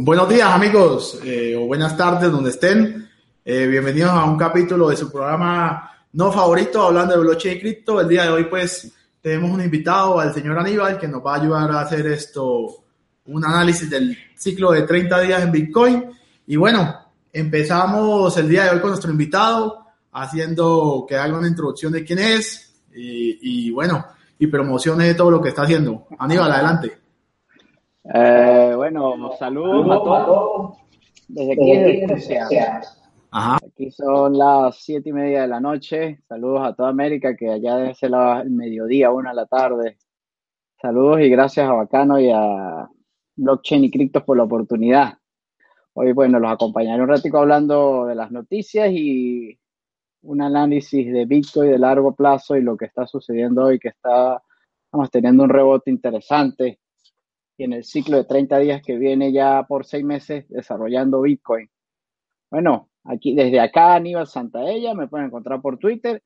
Buenos días amigos eh, o buenas tardes donde estén. Eh, bienvenidos a un capítulo de su programa no favorito hablando de blockchain y cripto. El día de hoy pues tenemos un invitado al señor Aníbal que nos va a ayudar a hacer esto, un análisis del ciclo de 30 días en Bitcoin. Y bueno, empezamos el día de hoy con nuestro invitado haciendo que haga una introducción de quién es y, y bueno, y promociones de todo lo que está haciendo. Aníbal, adelante. Eh, bueno, saludos a todos. Desde aquí, desde Aquí son las siete y media de la noche. Saludos a toda América, que allá debe ser el mediodía, una de la tarde. Saludos y gracias a Bacano y a Blockchain y Criptos por la oportunidad. Hoy, bueno, los acompañaré un ratico hablando de las noticias y un análisis de Bitcoin de largo plazo y lo que está sucediendo hoy, que está, estamos teniendo un rebote interesante y en el ciclo de 30 días que viene ya por seis meses desarrollando Bitcoin. Bueno, aquí desde acá Aníbal Santaella, me pueden encontrar por Twitter,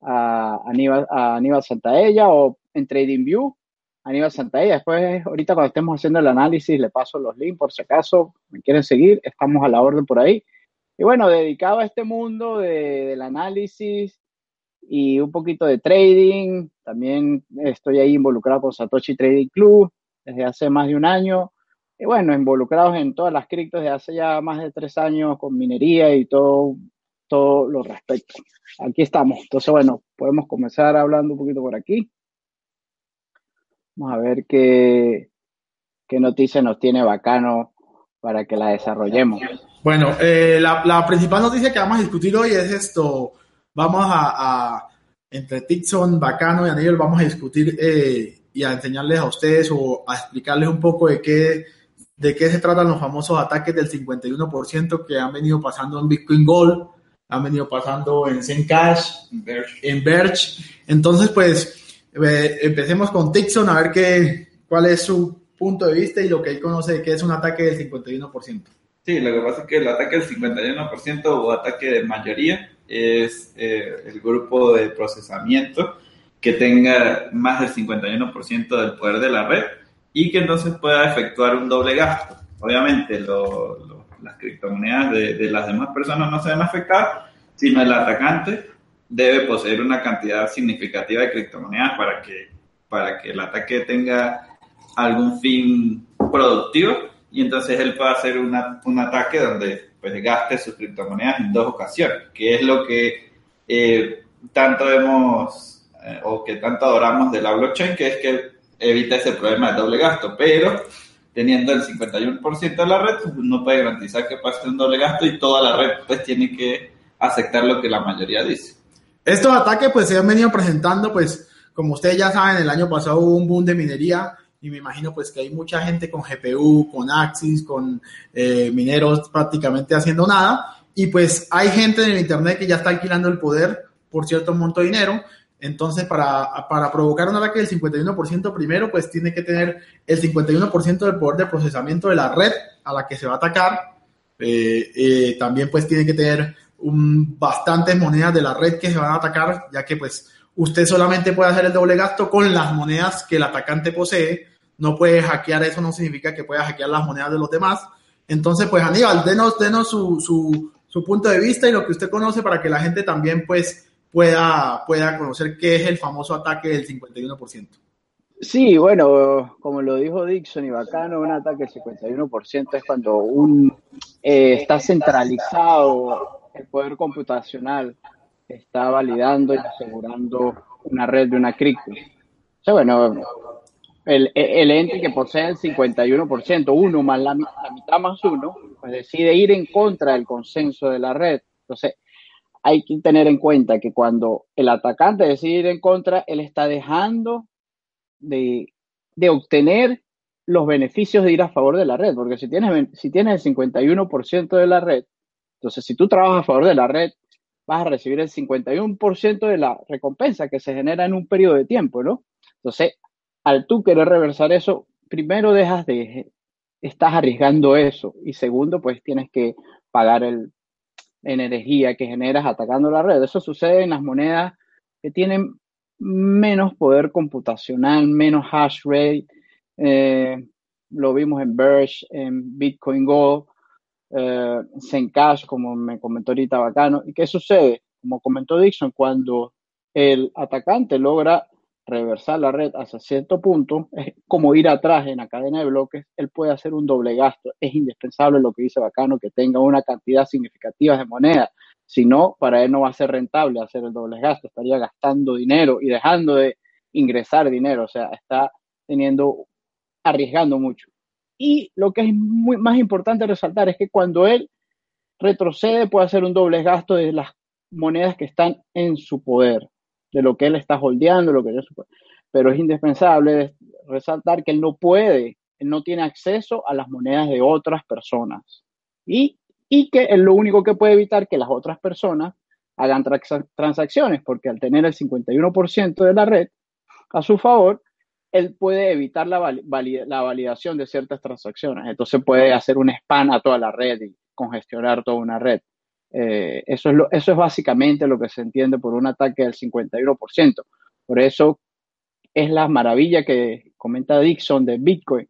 a Aníbal, a Aníbal Santaella o en TradingView, Aníbal Santaella. Después, ahorita cuando estemos haciendo el análisis, le paso los links por si acaso me quieren seguir, estamos a la orden por ahí. Y bueno, dedicado a este mundo del análisis y un poquito de trading, también estoy ahí involucrado con Satoshi Trading Club, desde hace más de un año. Y bueno, involucrados en todas las criptos desde hace ya más de tres años con minería y todo, todo lo respecto. Aquí estamos. Entonces, bueno, podemos comenzar hablando un poquito por aquí. Vamos a ver qué, qué noticia nos tiene bacano para que la desarrollemos. Bueno, eh, la, principal noticia que vamos a discutir hoy es esto. Vamos a, entre Tixon, Bacano y Aníbal, vamos a discutir eh, y a enseñarles a ustedes o a explicarles un poco de qué, de qué se tratan los famosos ataques del 51% que han venido pasando en Bitcoin Gold, han venido pasando en Zencash, en Verge. Entonces, pues, eh, empecemos con Tixon a ver qué, cuál es su punto de vista y lo que él conoce de qué es un ataque del 51%. Sí, lo que pasa es que el ataque del 51% o ataque de mayoría es eh, el grupo de procesamiento que tenga más del 51% del poder de la red y que entonces pueda efectuar un doble gasto. Obviamente las criptomonedas de, las demás personas no se ven afectadas, sino el atacante debe poseer una cantidad significativa de criptomonedas para que, para que el ataque tenga algún fin productivo y entonces él pueda hacer un ataque donde pues, gaste sus criptomonedas en dos ocasiones, que es lo que eh, tanto hemos eh, o que tanto adoramos de la blockchain, que es que evita ese problema de doble gasto, pero teniendo el 51% de la red, pues, no puede garantizar que pase un doble gasto y toda la red pues tiene que aceptar lo que la mayoría dice. Estos ataques pues se han venido presentando pues como ustedes ya saben, el año pasado hubo un boom de minería y me imagino pues que hay mucha gente con GPU, con Axis, con eh, mineros prácticamente haciendo nada. Y pues hay gente en el internet que ya está alquilando el poder por cierto monto de dinero entonces, para, para provocar un ataque del 51% primero, pues tiene que tener el 51% del poder de procesamiento de la red a la que se va a atacar. Eh, eh, también pues tiene que tener bastantes monedas de la red que se van a atacar, ya que pues usted solamente puede hacer el doble gasto con las monedas que el atacante posee. No puede hackear, eso no significa que pueda hackear las monedas de los demás. Entonces, pues Aníbal, denos, denos su, su, su punto de vista y lo que usted conoce para que la gente también pues pueda, pueda conocer qué es el famoso ataque del 51%. Sí, bueno, como lo dijo Dixon y Bacano, un ataque del 51% es cuando un, eh, está centralizado el poder computacional, está validando y asegurando una red de una cripto. O sea, bueno, el, el, ente que posee el 51%, uno más la, la mitad más uno, pues decide ir en contra del consenso de la red. Entonces, hay que tener en cuenta que cuando el atacante decide ir en contra, él está dejando de, obtener los beneficios de ir a favor de la red, porque si tienes, si tienes el 51% de la red, entonces si tú trabajas a favor de la red, vas a recibir el 51% de la recompensa que se genera en un periodo de tiempo, ¿no? Entonces, al tú querer reversar eso, primero dejas de, estás arriesgando eso y segundo, pues tienes que pagar el, energía que generas atacando la red. Eso sucede en las monedas que tienen menos poder computacional, menos hash rate. Eh, lo vimos en Birch, en Bitcoin Gold, eh, Zencash, como me comentó ahorita Bacano. ¿Y qué sucede? Como comentó Dixon, cuando el atacante logra reversar la red hasta cierto punto, es como ir atrás en la cadena de bloques, él puede hacer un doble gasto. Es indispensable lo que dice Bacano, que tenga una cantidad significativa de moneda. Si no, para él no va a ser rentable hacer el doble gasto, estaría gastando dinero y dejando de ingresar dinero, o sea, está teniendo, arriesgando mucho. Y lo que es más importante resaltar es que cuando él retrocede puede hacer un doble gasto de las monedas que están en su poder de lo que él está holdeando, lo que yo Pero es indispensable resaltar que él no puede, él no tiene acceso a las monedas de otras personas. Y, y que es lo único que puede evitar que las otras personas hagan transacciones, porque al tener el 51% de la red a su favor, él puede evitar la, la, validación de ciertas transacciones. Entonces puede hacer un spam a toda la red y congestionar toda una red. Eh, eso, es lo, eso es básicamente lo que se entiende por un ataque del 51%. Por eso es la maravilla que comenta Dixon de Bitcoin.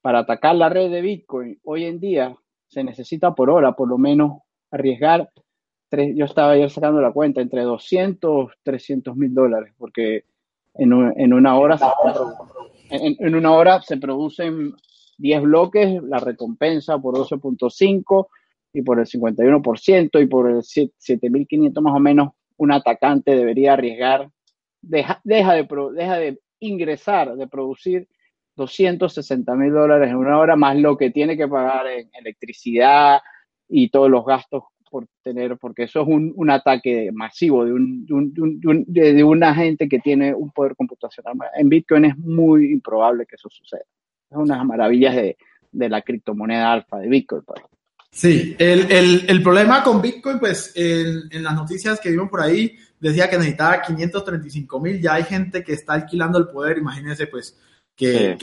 Para atacar la red de Bitcoin hoy en día se necesita por hora por lo menos arriesgar, yo estaba ayer sacando la cuenta, entre 200 300 mil dólares, porque en, en, una hora en una hora se producen 10 bloques, la recompensa por 12.5 y por el 51% y por el 7.500 más o menos, un atacante debería arriesgar, deja, deja, de, deja de ingresar, de producir 260 mil dólares en una hora, más lo que tiene que pagar en electricidad y todos los gastos por tener, porque eso es un, un ataque masivo de, un, de, de, una gente que tiene un poder computacional. En Bitcoin es muy improbable que eso suceda. Es una de las maravillas de, de la criptomoneda alfa de Bitcoin. Pues. Sí, el, el, el, problema con Bitcoin, pues en, en, las noticias que vimos por ahí, decía que necesitaba 535 mil, ya hay gente que está alquilando el poder, imagínense pues qué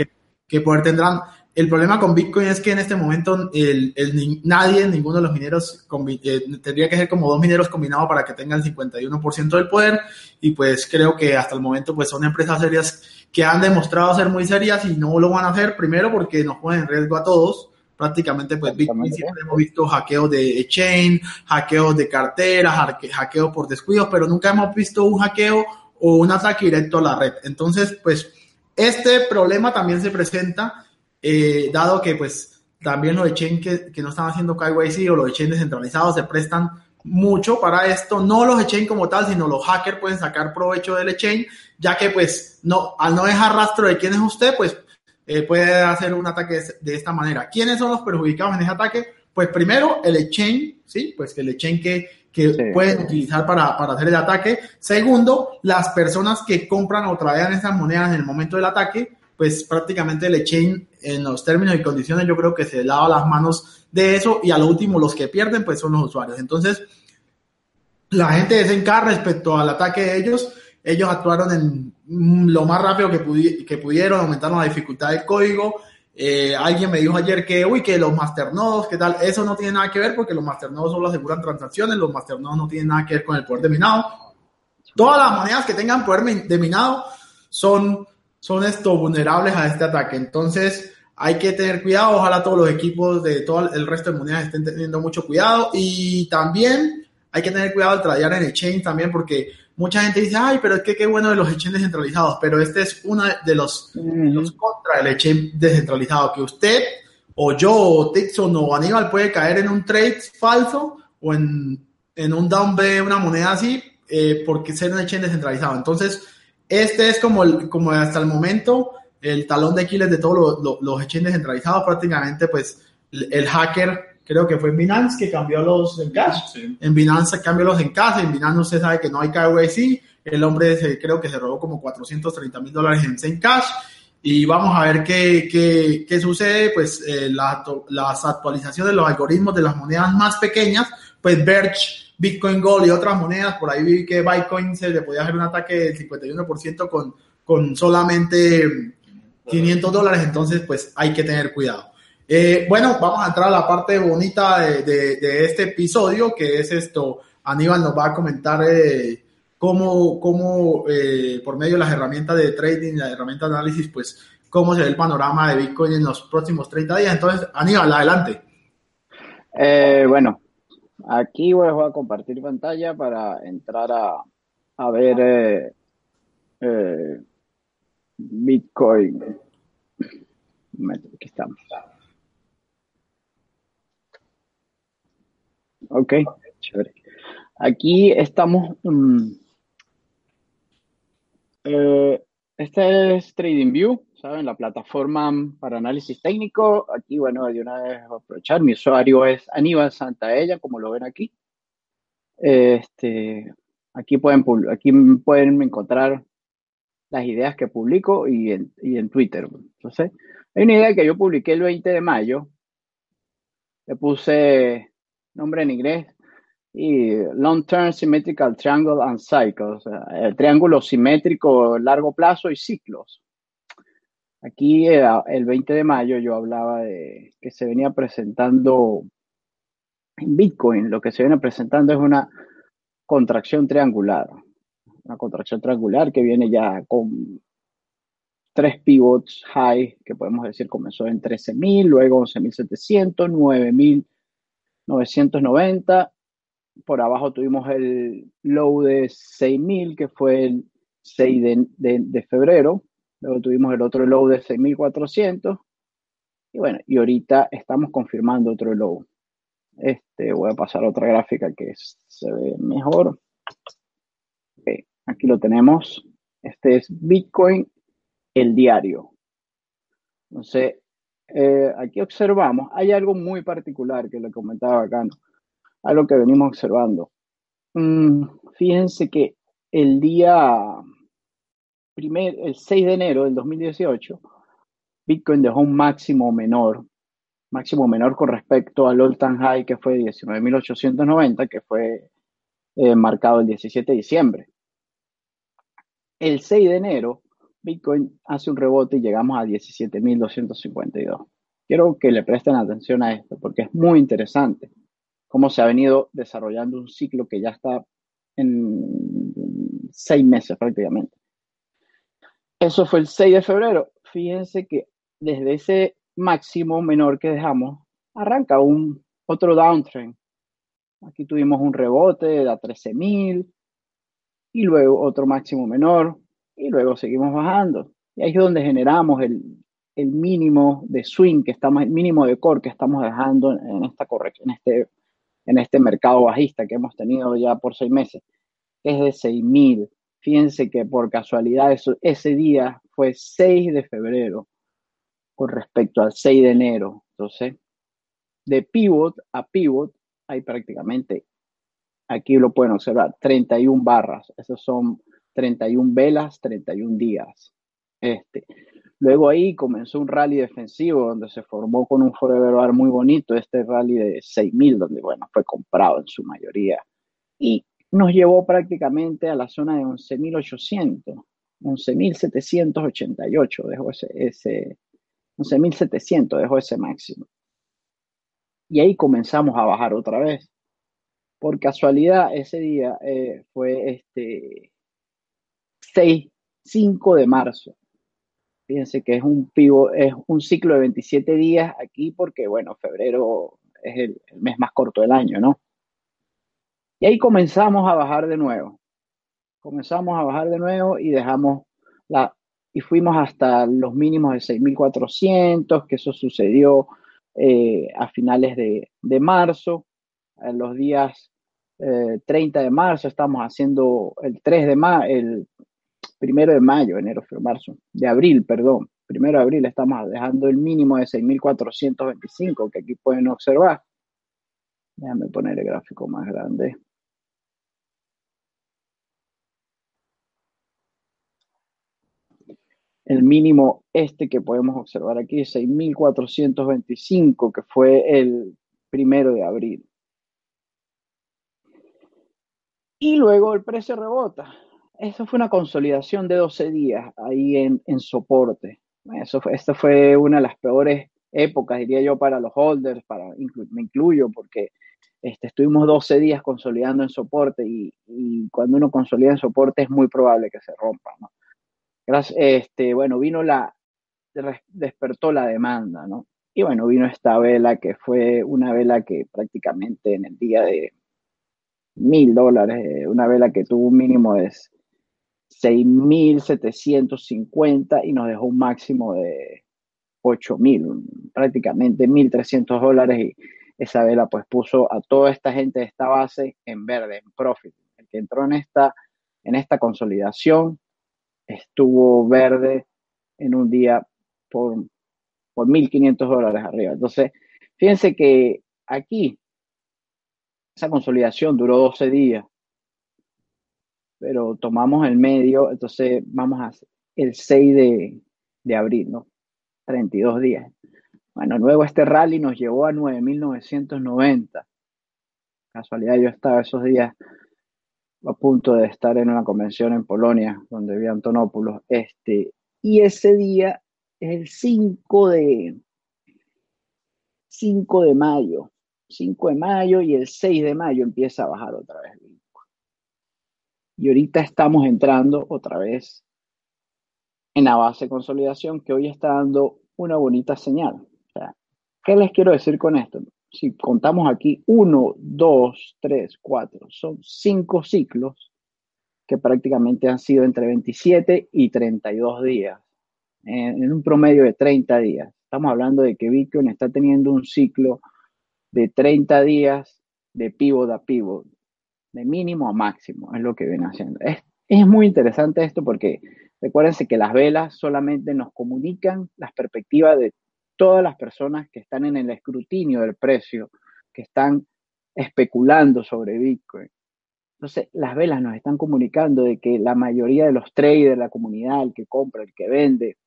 que, poder tendrán. El problema con Bitcoin es que en este momento el, el nadie, ninguno de los mineros, eh, tendría que ser como dos mineros combinados para que tengan el 51% del poder. Y pues creo que hasta el momento pues son empresas serias que han demostrado ser muy serias y no lo van a hacer primero porque nos ponen en riesgo a todos prácticamente pues Bitcoin siempre hemos visto hackeos de chain, hackeos de carteras, hackeos por descuidos, pero nunca hemos visto un hackeo o un ataque directo a la red. Entonces, pues este problema también se presenta, eh, dado que pues también los chain que, que no están haciendo KYC o los chain descentralizados se prestan mucho para esto, no los chain como tal, sino los hackers pueden sacar provecho del chain, ya que pues no, al no dejar rastro de quién es usted, pues eh, puede hacer un ataque de esta manera. ¿Quiénes son los perjudicados en ese ataque? Pues primero el exchange, ¿sí? Pues el exchange que, que pueden utilizar para, para, hacer el ataque. Segundo, las personas que compran o traen esas monedas en el momento del ataque, pues prácticamente el exchange en los términos y condiciones yo creo que se lava las manos de eso y a lo último los que pierden pues son los usuarios. Entonces, la gente desencarga respecto al ataque de ellos ellos actuaron en lo más rápido que, que pudieron, aumentaron la dificultad del código. Eh, alguien me dijo ayer que, uy, que los masternodos, ¿qué tal? Eso no tiene nada que ver porque los masternodos solo aseguran transacciones, los masternodos no tienen nada que ver con el poder de minado. Todas las monedas que tengan poder de minado son, son esto, vulnerables a este ataque. Entonces, hay que tener cuidado. Ojalá todos los equipos de todo el resto de monedas estén teniendo mucho cuidado. Y también hay que tener cuidado al tradear en exchange también porque mucha gente dice, ay, pero es que qué bueno de los exchanges descentralizados, pero este es uno de los, los contra del exchange descentralizado, que usted o yo o Tixon o Aníbal puede caer en un trade falso o en, en un down de una moneda así eh, porque ser un exchange descentralizado. Entonces, este es como, el, como hasta el momento el talón de Aquiles de todos los, los exchanges descentralizados, prácticamente pues el hacker creo que fue en Binance que cambió los en cash. En Binance cambió los en cash, en Binance usted sabe que no hay KYC, el hombre se, creo que se robó como 430 mil dólares en cash. Y vamos a ver qué, qué, qué sucede, pues eh, las actualizaciones de los algoritmos de las monedas más pequeñas, pues Birch, Bitcoin Gold y otras monedas, por ahí vi que Bitcoin se le podía hacer un ataque del 51% con, con solamente 500 dólares, entonces pues hay que tener cuidado. Eh, bueno, vamos a entrar a la parte bonita de, este episodio, que es esto, Aníbal nos va a comentar eh, cómo, cómo eh, por medio de las herramientas de trading, las herramientas de análisis, pues cómo se ve el panorama de Bitcoin en los próximos 30 días. Entonces, Aníbal, adelante. bueno, aquí voy a compartir pantalla para entrar a, a ver Bitcoin. Aquí estamos. Ok, chévere. Aquí estamos. Eh, este es TradingView, ¿saben? La plataforma para análisis técnico. Aquí, bueno, de una vez aprovechar. Mi usuario es Aníbal Santaella, como lo ven aquí. Este, aquí pueden, aquí pueden encontrar las ideas que publico y en, y en Twitter. Entonces, hay una idea que yo publiqué el 20 de mayo. Le puse nombre en inglés y Long Term Symmetrical Triangle and Cycles, el triángulo simétrico largo plazo y ciclos. Aquí eh, el 20 de mayo yo hablaba de que se venía presentando en Bitcoin, lo que se viene presentando es una contracción triangular una contracción triangular que viene ya con tres pivots high, que podemos decir comenzó en 13.000, luego 11.700, 9.990. Por abajo tuvimos el low de 6.000, que fue el 6 de, febrero. Luego tuvimos el otro low de 6.400. Y bueno, y ahorita estamos confirmando otro low. Este, voy a pasar otra gráfica que se ve mejor. Aquí lo tenemos. Este es Bitcoin, el diario. Entonces, eh, aquí observamos, hay algo muy particular que le comentaba acá, algo que venimos observando. Mm, fíjense que el día primer, el 6 de enero del 2018, Bitcoin dejó un máximo menor, máximo menor con respecto al all time high que fue 19.890, que fue eh, marcado el 17 de diciembre el 6 de enero, Bitcoin hace un rebote y llegamos a 17.252. Quiero que le presten atención a esto porque es muy interesante cómo se ha venido desarrollando un ciclo que ya está en seis meses prácticamente. Eso fue el 6 de febrero. Fíjense que desde ese máximo menor que dejamos, arranca un otro downtrend. Aquí tuvimos un rebote de a 13.000, y luego otro máximo menor y luego seguimos bajando. Y ahí es donde generamos el, mínimo de swing que estamos, el mínimo de core que estamos dejando en, esta en este, en este mercado bajista que hemos tenido ya por seis meses, es de 6.000. Fíjense que por casualidad eso, ese día fue 6 de febrero con respecto al 6 de enero. Entonces, de pivot a pivot hay prácticamente Aquí lo pueden observar, 31 barras. Esos son 31 velas, 31 días. Este. Luego ahí comenzó un rally defensivo donde se formó con un forever bar muy bonito, este rally de 6.000, donde bueno, fue comprado en su mayoría. Y nos llevó prácticamente a la zona de 11.800, 11.788 dejó ese, ese 11.700 dejó ese máximo. Y ahí comenzamos a bajar otra vez por casualidad ese día eh, fue este 6, 5 de marzo. Fíjense que es un pivo, es un ciclo de 27 días aquí porque, bueno, febrero es el, mes más corto del año, ¿no? Y ahí comenzamos a bajar de nuevo. Comenzamos a bajar de nuevo y dejamos la, y fuimos hasta los mínimos de 6.400, que eso sucedió eh, a finales de, de marzo en los días 30 eh, de marzo, estamos haciendo el 3 de mayo, el primero de mayo, enero, febrero, marzo, de abril, perdón, primero de abril estamos dejando el mínimo de 6.425 que aquí pueden observar. Déjame poner el gráfico más grande. el mínimo este que podemos observar aquí, 6.425, que fue el primero de abril. Y luego el precio rebota. Eso fue una consolidación de 12 días ahí en, soporte. Eso fue, esta fue una de las peores épocas, diría yo, para los holders, para, me incluyo, porque este, estuvimos 12 días consolidando en soporte y, cuando uno consolida en soporte es muy probable que se rompa. ¿no? Gracias, este, bueno, vino la, despertó la demanda, ¿no? Y bueno, vino esta vela que fue una vela que prácticamente en el día de mil dólares, eh, una vela que tuvo un mínimo de 6.750 y nos dejó un máximo de 8.000, prácticamente 1.300 dólares y esa vela pues puso a toda esta gente de esta base en verde, en profit. El que entró en esta, en esta consolidación estuvo verde en un día por, por 1.500 dólares arriba. Entonces, fíjense que aquí esa consolidación duró 12 días, pero tomamos el medio, entonces vamos a el 6 de, de abril, ¿no? 32 días. Bueno, luego este rally nos llevó a 9.990. Casualidad, yo estaba esos días a punto de estar en una convención en Polonia, donde vi a Antonopoulos. Este, y ese día es el 5 de, 5 de mayo. 5 de mayo y el 6 de mayo empieza a bajar otra vez Y ahorita estamos entrando otra vez en la base de consolidación que hoy está dando una bonita señal. ¿Qué les quiero decir con esto? Si contamos aquí 1, 2, 3, 4, son cinco ciclos que prácticamente han sido entre 27 y 32 días, en, un promedio de 30 días. Estamos hablando de que Bitcoin está teniendo un ciclo de 30 días de pivot a pivot, de mínimo a máximo, es lo que viene haciendo. Es, es muy interesante esto porque recuérdense que las velas solamente nos comunican las perspectivas de todas las personas que están en el escrutinio del precio, que están especulando sobre Bitcoin. Entonces, las velas nos están comunicando de que la mayoría de los traders, la comunidad, el que compra, el que vende,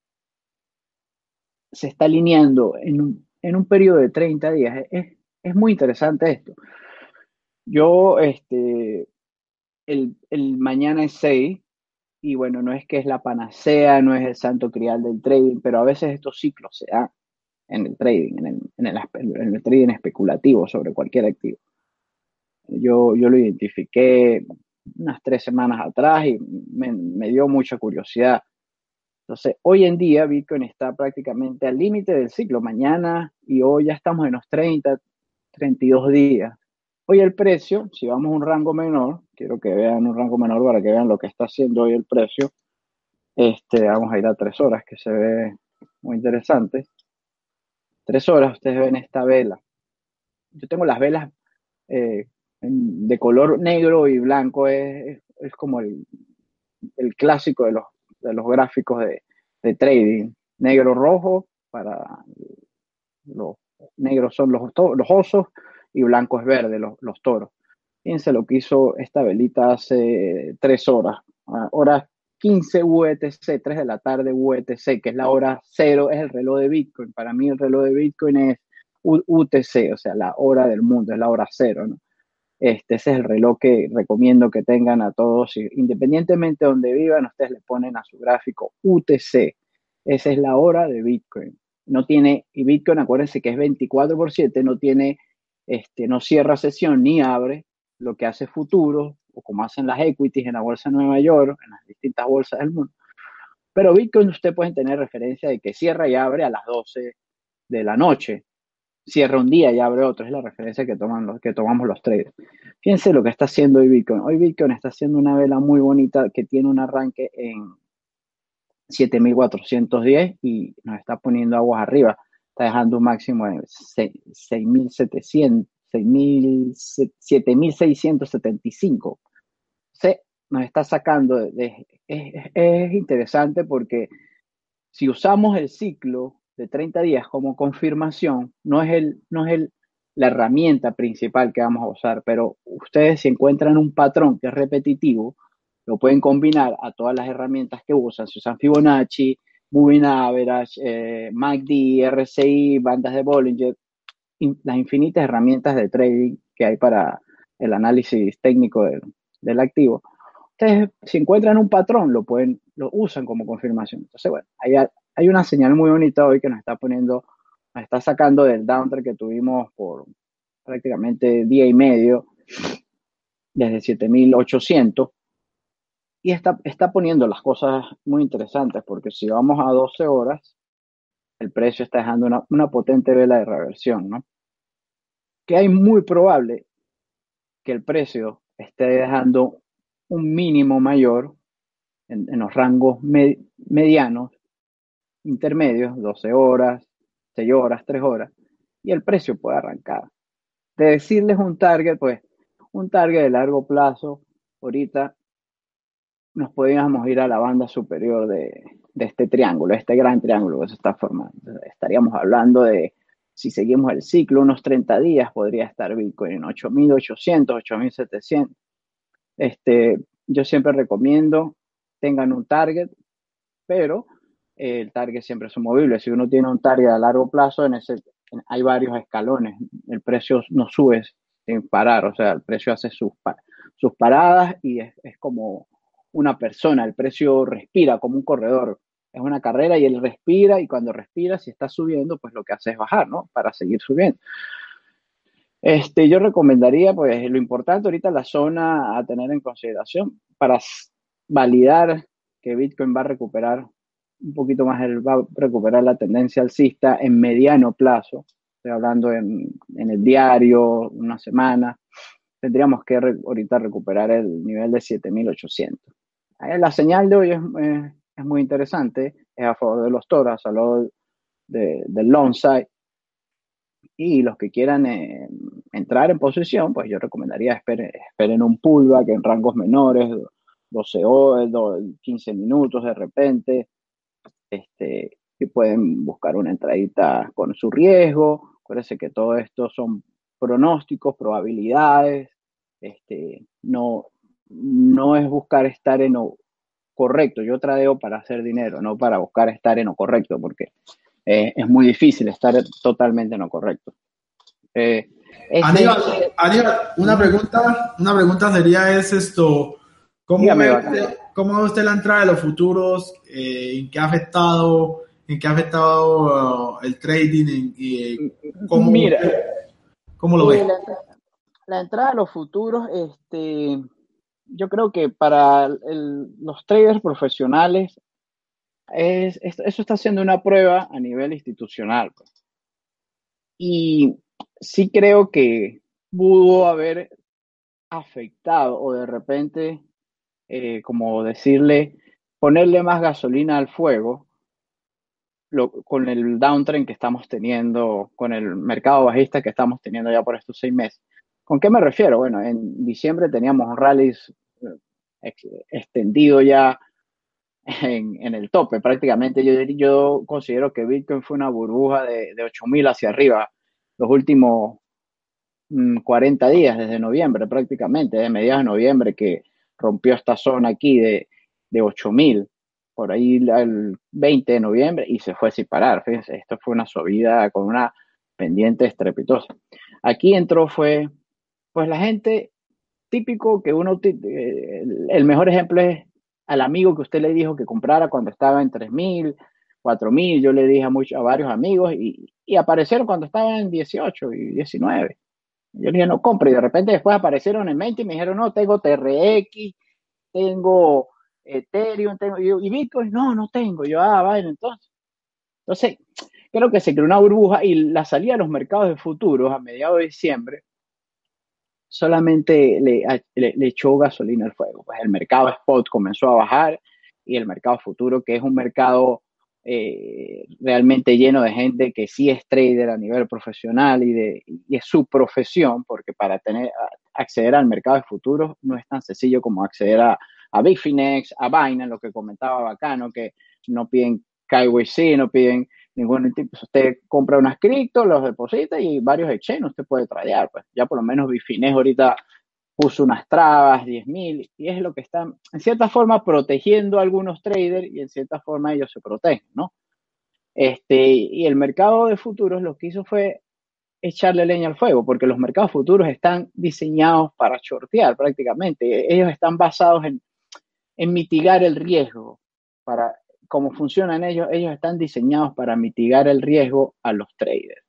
se está alineando en un, en un periodo de 30 días. Es, es muy interesante esto. Yo, este, el, el, mañana es 6 y bueno, no es que es la panacea, no es el santo crial del trading, pero a veces estos ciclos se dan en el trading, en el, en el, trading especulativo sobre cualquier activo. Yo, yo lo identifiqué unas tres semanas atrás y me, me dio mucha curiosidad. Entonces, hoy en día Bitcoin está prácticamente al límite del ciclo. Mañana y hoy ya estamos en los 30, 32 días. Hoy el precio, si vamos a un rango menor, quiero que vean un rango menor para que vean lo que está haciendo hoy el precio. Este, vamos a ir a tres horas, que se ve muy interesante tres horas, ustedes ven esta vela. Yo tengo las velas eh, de color negro y blanco, es, como el, clásico de los, de los gráficos de, trading. Negro rojo para los negros son los osos y blanco es verde, los, los toros. Fíjense lo que hizo esta velita hace tres horas. Ahora 15 UETC, 3 de la tarde UETC, que es la hora cero, es el reloj de Bitcoin. Para mí el reloj de Bitcoin es UTC, o sea, la hora del mundo, es la hora cero. Este, es el reloj que recomiendo que tengan a todos, independientemente de donde vivan, ustedes le ponen a su gráfico UTC. Esa es la hora de Bitcoin. No tiene, y Bitcoin, acuérdense que es 24 por 7, no tiene, este, no cierra sesión ni abre, lo que hace futuro, o como hacen las equities en la bolsa de Nueva York, en las distintas bolsas del mundo. Pero Bitcoin usted puede tener referencia de que cierra y abre a las 12 de la noche. Cierra un día y abre otro. Es la referencia que, toman los, que tomamos los traders. Fíjense lo que está haciendo hoy Bitcoin. Hoy Bitcoin está haciendo una vela muy bonita que tiene un arranque en 7410 y nos está poniendo aguas arriba. Está dejando un máximo de 6700 7.675. Se nos está sacando, de, es, interesante porque si usamos el ciclo de 30 días como confirmación, no es, el, no es el, la herramienta principal que vamos a usar, pero ustedes si encuentran un patrón que es repetitivo, lo pueden combinar a todas las herramientas que usan. Si usan Fibonacci, Moving Average, eh, MACD, RSI, bandas de Bollinger, las infinitas herramientas de trading que hay para el análisis técnico del, activo. Ustedes, si encuentran un patrón, lo pueden, lo usan como confirmación. Entonces, bueno, hay, hay una señal muy bonita hoy que nos está poniendo, nos está sacando del downtrend que tuvimos por prácticamente día y medio, desde 7800 y está, está poniendo las cosas muy interesantes porque si vamos a 12 horas, el precio está dejando una, potente vela de reversión, ¿no? Que hay muy probable que el precio esté dejando un mínimo mayor en, los rangos medianos, intermedios, 12 horas, 6 horas, 3 horas, y el precio puede arrancar. De decirles un target, pues un target de largo plazo, ahorita nos podríamos ir a la banda superior de, este triángulo, este gran triángulo que se está formando. Estaríamos hablando de, si seguimos el ciclo, unos 30 días podría estar Bitcoin en 8.800, 8.700. Este, yo siempre recomiendo tengan un target, pero el target siempre es movible. Si uno tiene un target a largo plazo, en ese, hay varios escalones. El precio no sube sin parar, o sea, el precio hace sus, sus paradas y es como una persona, el precio respira como un corredor. Es una carrera y él respira y cuando respira, si está subiendo, pues lo que hace es bajar, ¿no? Para seguir subiendo. Este, yo recomendaría, pues lo importante ahorita la zona a tener en consideración para validar que Bitcoin va a recuperar un poquito más, va a recuperar la tendencia alcista en mediano plazo. Estoy hablando en, en el diario, una semana. Tendríamos que ahorita recuperar el nivel de 7800. Eh, la señal de hoy es, es, muy interesante, es a favor de los toros, a lo de, del long side. Y los que quieran eh, entrar en posición, pues yo recomendaría esperen, esperen un pullback en rangos menores, 12 horas, 15 minutos de repente, este, y pueden buscar una entradita con su riesgo. Acuérdense que todo esto son pronósticos, probabilidades, este, no, no es buscar estar en lo correcto. Yo tradeo para hacer dinero, no para buscar estar en lo correcto, porque eh, es muy difícil estar totalmente en lo correcto. Eh, este Aníbal, una pregunta, una pregunta sería es esto, ¿cómo, ve usted, ¿cómo usted la entrada de los futuros? Eh, ¿En qué ha afectado, en qué ha afectado uh, el trading? y, ¿cómo, Mira, ¿cómo lo ve? la, entrada de los futuros, este, yo creo que para los traders profesionales, es, eso está siendo una prueba a nivel institucional. Pues. Y sí creo que pudo haber afectado o de repente, eh, como decirle, ponerle más gasolina al fuego con el downtrend que estamos teniendo, con el mercado bajista que estamos teniendo ya por estos seis meses. ¿Con qué me refiero? Bueno, en diciembre teníamos rally extendido ya en, el tope prácticamente. Yo, yo considero que Bitcoin fue una burbuja de, de 8.000 hacia arriba los últimos 40 mm, días, desde noviembre prácticamente, de mediados de noviembre que rompió esta zona aquí de, de 8.000, por ahí el 20 de noviembre y se fue sin parar. Fíjense, esto fue una subida con una pendiente estrepitosa. Aquí entró fue, pues la gente típico que uno, eh, el mejor ejemplo es al amigo que usted le dijo que comprara cuando estaba en 3.000, 4.000, yo le dije a, muchos, a varios amigos y, y aparecieron cuando estaban en 18 y 19. Yo le dije, no compre, y de repente después aparecieron en 20 y me dijeron, no, tengo TRX, tengo Ethereum, tengo, y, Bitcoin, no, no tengo. Yo, ah, vaya, entonces. Entonces, creo que se creó una burbuja y la salida de los mercados de futuros a mediados de diciembre solamente le, echó gasolina al fuego. Pues el mercado spot comenzó a bajar y el mercado futuro, que es un mercado eh, realmente lleno de gente que sí es trader a nivel profesional y, de, es su profesión, porque para tener, acceder al mercado de futuros no es tan sencillo como acceder a, a Bitfinex, a Binance, lo que comentaba Bacano, que no piden KYC, no piden ningún tipo. Usted compra unas cripto, los deposita y varios exchanges usted puede tradear. Pues ya por lo menos Bitfinex ahorita puso unas trabas, 10.000, y es lo que están, en cierta forma, protegiendo a algunos traders y en cierta forma ellos se protegen, ¿no? Este, y el mercado de futuros lo que hizo fue echarle leña al fuego, porque los mercados futuros están diseñados para shortear prácticamente. Ellos están basados en mitigar el riesgo. Para cómo funcionan ellos, ellos están diseñados para mitigar el riesgo a los traders.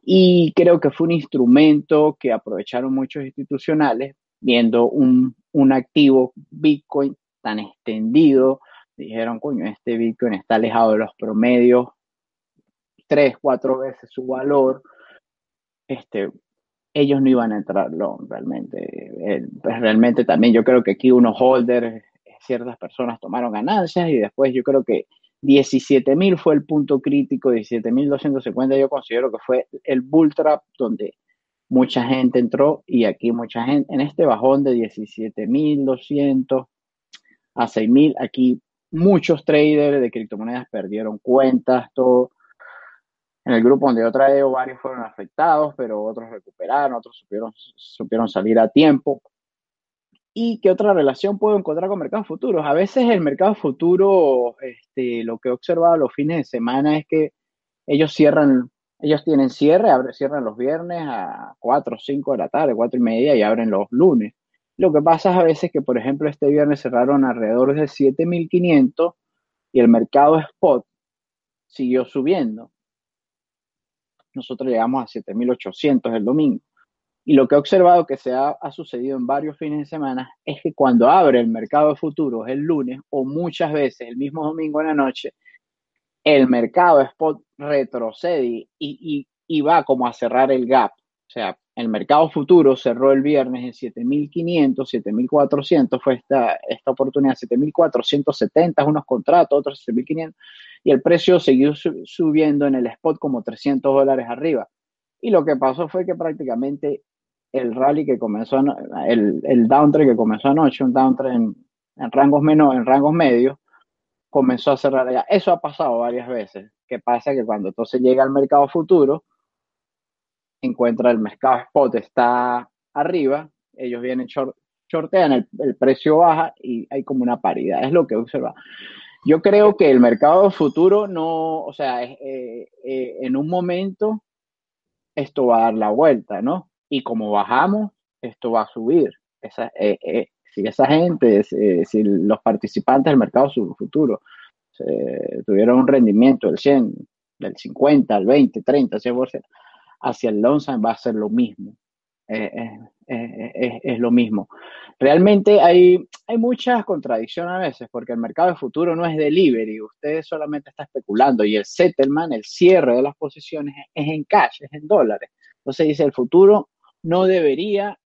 Y creo que fue un instrumento que aprovecharon muchos institucionales viendo un, un activo Bitcoin tan extendido. Dijeron, coño, este Bitcoin está alejado de los promedios tres, cuatro veces su valor este, ellos no iban a entrarlo realmente. Pues realmente también yo creo que aquí unos holders, ciertas personas tomaron ganancias y después yo creo que 17.000 fue el punto crítico, 17.250 yo considero que fue el bull trap donde mucha gente entró y aquí mucha gente, en este bajón de 17.200 a 6.000, aquí muchos traders de criptomonedas perdieron cuentas, todo en el grupo donde yo traigo, varios fueron afectados, pero otros recuperaron, otros supieron, supieron salir a tiempo. ¿Y qué otra relación puedo encontrar con mercados futuros? A veces el mercado futuro, este, lo que he observado los fines de semana es que ellos cierran, ellos tienen cierre, abren, cierran los viernes a 4 o 5 de la tarde, 4 y media y abren los lunes. Lo que pasa es a veces que, por ejemplo, este viernes cerraron alrededor de 7.500 y el mercado spot siguió subiendo nosotros llegamos a 7.800 el domingo. Y lo que he observado que se ha, sucedido en varios fines de semana es que cuando abre el mercado de futuros el lunes o muchas veces el mismo domingo en la noche, el mercado spot retrocede y, y va como a cerrar el gap. O sea, el mercado futuro cerró el viernes en 7.500, 7.400, fue esta, esta oportunidad, 7.470, unos contratos, otros 7.500, y el precio siguió subiendo en el spot como 300 dólares arriba. Y lo que pasó fue que prácticamente el rally que comenzó, el, el downtrend que comenzó anoche, un downtrend en, rangos menos, en rangos medios, comenzó a cerrar allá. Eso ha pasado varias veces. ¿Qué pasa? Que cuando entonces llega al mercado futuro, encuentra el mercado spot está arriba, ellos vienen short, shortean, el, precio baja y hay como una paridad, es lo que observa. Yo creo que el mercado futuro no, o sea, eh, eh, en un momento esto va a dar la vuelta, ¿no? Y como bajamos, esto va a subir. Esa, eh, si esa gente, si los participantes del mercado futuro tuvieron un rendimiento del 100, del 50, del 20, 30, 100%, hacia el long va a ser lo mismo. Eh, eh, eh, es lo mismo. Realmente hay, hay muchas contradicciones a veces porque el mercado de futuro no es delivery, usted solamente está especulando y el settlement, el cierre de las posiciones es en cash, es en dólares. Entonces dice el futuro no debería,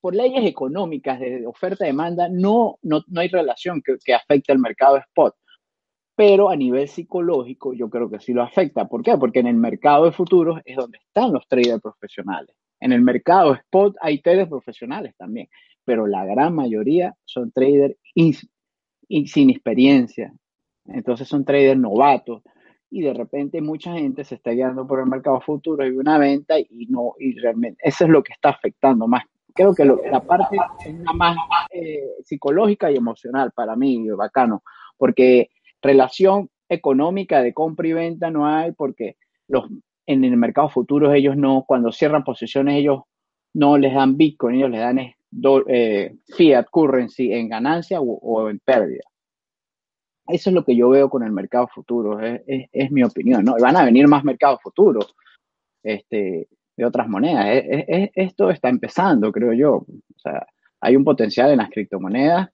por leyes económicas de oferta-demanda, no, no, no hay relación que, que afecte al mercado spot pero a nivel psicológico yo creo que sí lo afecta. ¿Por qué? Porque en el mercado de futuros es donde están los traders profesionales. En el mercado spot hay traders profesionales también, pero la gran mayoría son traders sin experiencia. Entonces son traders novatos y de repente mucha gente se está guiando por el mercado futuro y una venta y no, y realmente eso es lo que está afectando más. Creo que la parte más eh, psicológica y emocional para mí, bacano, porque relación económica de compra y venta no hay porque los, en el mercado futuro ellos no, cuando cierran posiciones, ellos no les dan Bitcoin, ellos les dan eh, fiat currency en ganancia o, en pérdida. Eso es lo que yo veo con el mercado futuro, es, mi opinión, ¿no? Van a venir más mercados futuros este, de otras monedas. esto está empezando, creo yo. O sea, hay un potencial en las criptomonedas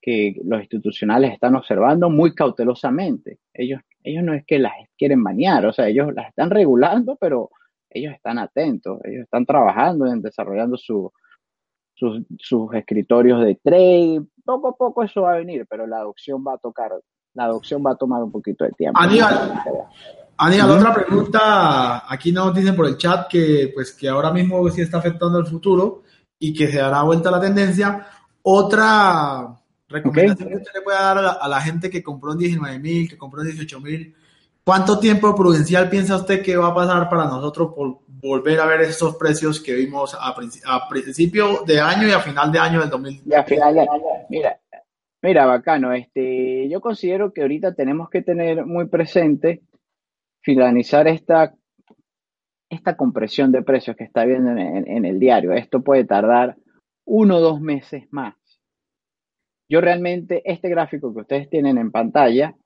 que los institucionales están observando muy cautelosamente. Ellos, ellos no es que las quieren bañar, o sea, ellos las están regulando, pero ellos están atentos, ellos están trabajando en desarrollando su, sus, sus, escritorios de trade. Poco a poco eso va a venir, pero la adopción va a tocar, la adopción va a tomar un poquito de tiempo. Aníbal, Aníbal, otra pregunta. Aquí nos dicen por el chat que, pues, que ahora mismo sí está afectando el futuro y que se dará vuelta la tendencia. Otra recomendación que usted le puede dar a la, gente que compró en 19 mil, que compró en 18 mil, ¿Cuánto tiempo prudencial piensa usted que va a pasar para nosotros por volver a ver esos precios que vimos a, principio de año y a final de año del 2020? Mira, mira, bacano. Este, yo considero que ahorita tenemos que tener muy presente finalizar esta, esta compresión de precios que está viendo en, el diario. Esto puede tardar uno o dos meses más. Yo realmente, este gráfico que ustedes tienen en pantalla,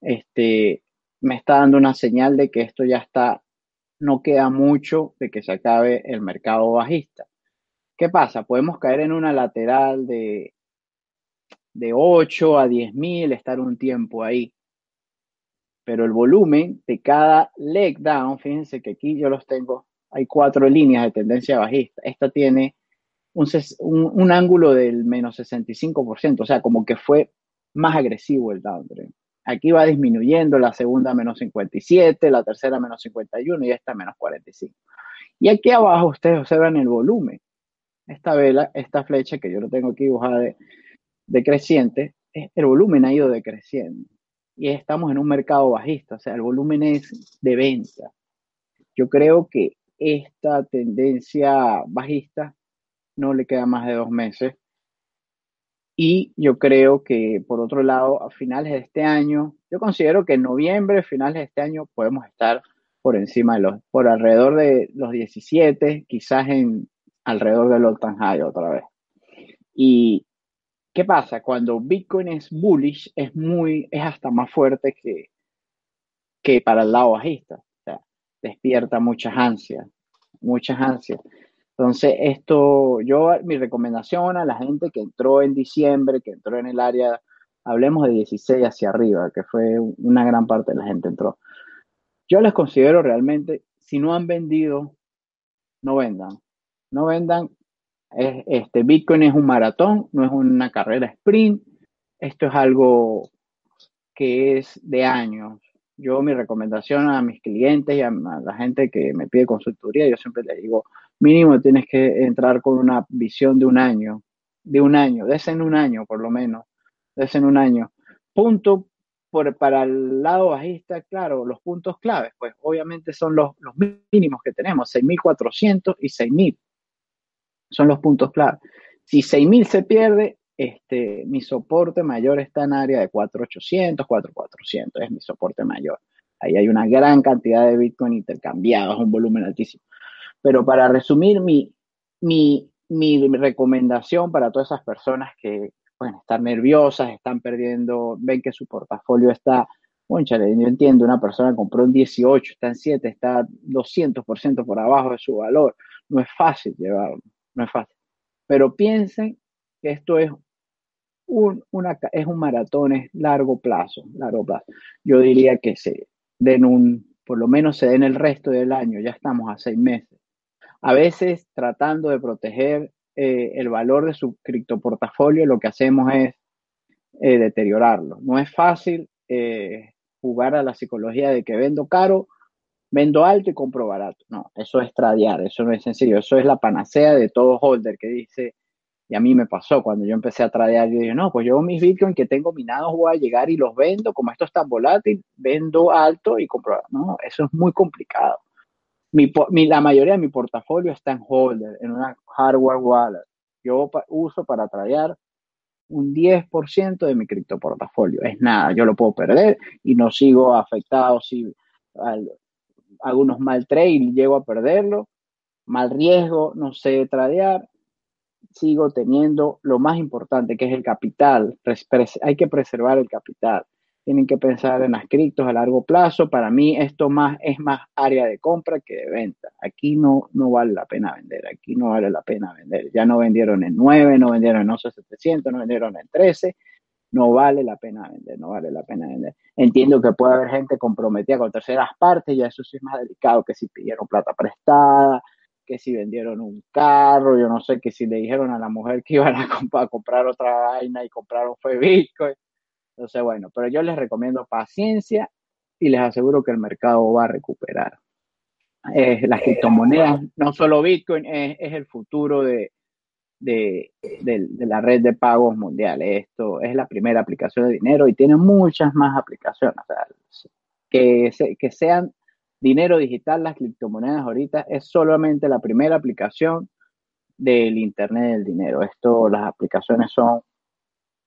este, me está dando una señal de que esto ya está, no queda mucho de que se acabe el mercado bajista. ¿Qué pasa? Podemos caer en una lateral de, de 8 a 10 mil, estar un tiempo ahí. Pero el volumen de cada leg down, fíjense que aquí yo los tengo, hay cuatro líneas de tendencia bajista. Esta tiene un, un ángulo del menos 65%, o sea, como que fue más agresivo el downtrend. Aquí va disminuyendo, la segunda menos 57, la tercera menos 51 y esta menos 45. Y aquí abajo ustedes observan el volumen. Esta vela, esta flecha que yo lo tengo aquí dibujada de, decreciente, el volumen ha ido decreciendo. Y estamos en un mercado bajista, o sea, el volumen es de venta. Yo creo que esta tendencia bajista no le queda más de dos meses y yo creo que, por otro lado, a finales de este año, yo considero que en noviembre, finales de este año, podemos estar por encima de los, por alrededor de los 17, quizás en alrededor del all-time high otra vez. Y, ¿qué pasa? Cuando Bitcoin es bullish, es muy, es hasta más fuerte que, que para el lado bajista. O sea, despierta muchas ansias, muchas ansias. Entonces, esto, yo, mi recomendación a la gente que entró en diciembre, que entró en el área, hablemos de 16 hacia arriba, que fue una gran parte de la gente entró. Yo les considero realmente, si no han vendido, no vendan. No vendan. Este Bitcoin es un maratón, no es una carrera sprint. Esto es algo que es de años. Yo mi recomendación a mis clientes y a la gente que me pide consultoría, yo siempre les digo, mínimo tienes que entrar con una visión de un año, de un año, de en un año por lo menos, de en un año. Punto por, para el lado bajista, claro, los puntos claves, pues obviamente son los, los mínimos que tenemos, 6.400 y 6.000. Son los puntos claves. Si 6.000 se pierde, este, mi soporte mayor está en área de 4.800, 4.400, es mi soporte mayor. Ahí hay una gran cantidad de Bitcoin intercambiados, un volumen altísimo. Pero para resumir, mi, mi, mi recomendación para todas esas personas que pueden estar nerviosas, están perdiendo, ven que su portafolio está, bueno, yo entiendo, una persona compró un 18, está en 7, está 200% por abajo de su valor. No es fácil llevarlo, no es fácil. Pero piensen que esto es un, una, es un maratón, es largo plazo, largo plazo. Yo diría que se den un, por lo menos se den el resto del año, ya estamos a seis meses a veces tratando de proteger eh, el valor de su criptoportafolio, lo que hacemos es eh, deteriorarlo. No es fácil eh, jugar a la psicología de que vendo caro, vendo alto y compro barato. No, eso es tradear, eso no es sencillo. Eso es la panacea de todo holder que dice, y a mí me pasó cuando yo empecé a tradear, yo dije, no, pues yo mis Bitcoin que tengo minados voy a llegar y los vendo, como esto está volátil, vendo alto y compro. No, eso es muy complicado mi, la mayoría de mi portafolio está en holder, en una hardware wallet. Yo uso para tradear un 10% de mi criptoportafolio. Es nada, yo lo puedo perder y no sigo afectado si hago unos mal trade y llego a perderlo. Mal riesgo, no sé tradear. Sigo teniendo lo más importante que es el capital. Hay que preservar el capital tienen que pensar en las criptos a largo plazo. Para mí esto más es más área de compra que de venta. Aquí no, no vale la pena vender, aquí no vale la pena vender. Ya no vendieron en 9, no vendieron en 11.700, no vendieron en 13. No vale la pena vender, no vale la pena vender. Entiendo que puede haber gente comprometida con terceras partes, ya eso sí es más delicado, que si pidieron plata prestada, que si vendieron un carro, yo no sé, que si le dijeron a la mujer que iban a, comprar otra vaina y compraron fue Bitcoin entonces, bueno, pero yo les recomiendo paciencia y les aseguro que el mercado va a recuperar. Eh, las criptomonedas, no solo Bitcoin, es, el futuro de, de, la red de pagos mundiales. Esto es la primera aplicación de dinero y tiene muchas más aplicaciones. que, que sean dinero digital, las criptomonedas ahorita es solamente la primera aplicación del Internet del dinero. Esto, las aplicaciones son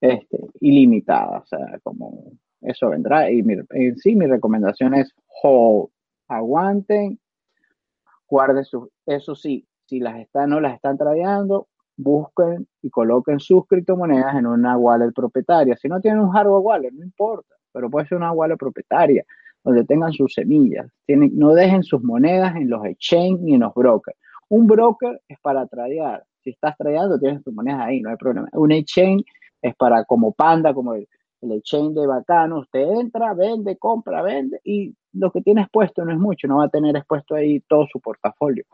este, ilimitadas, o sea, como eso vendrá. Y en sí, mi recomendación es hold, aguanten, guarden sus, eso sí, si las están, no las están tradeando, busquen y coloquen sus criptomonedas en una wallet propietaria. Si no tienen un hardware wallet, no importa, pero puede ser una wallet propietaria donde tengan sus semillas. Tienen, no dejen sus monedas en los exchange ni en los brokers. Un broker es para tradear. Si estás tradeando, tienes tus monedas ahí, no hay problema. Un exchange es para como Panda, como el, el exchange de bacano. Usted entra, vende, compra, vende y lo que tiene expuesto no es mucho, no va a tener expuesto ahí todo su portafolio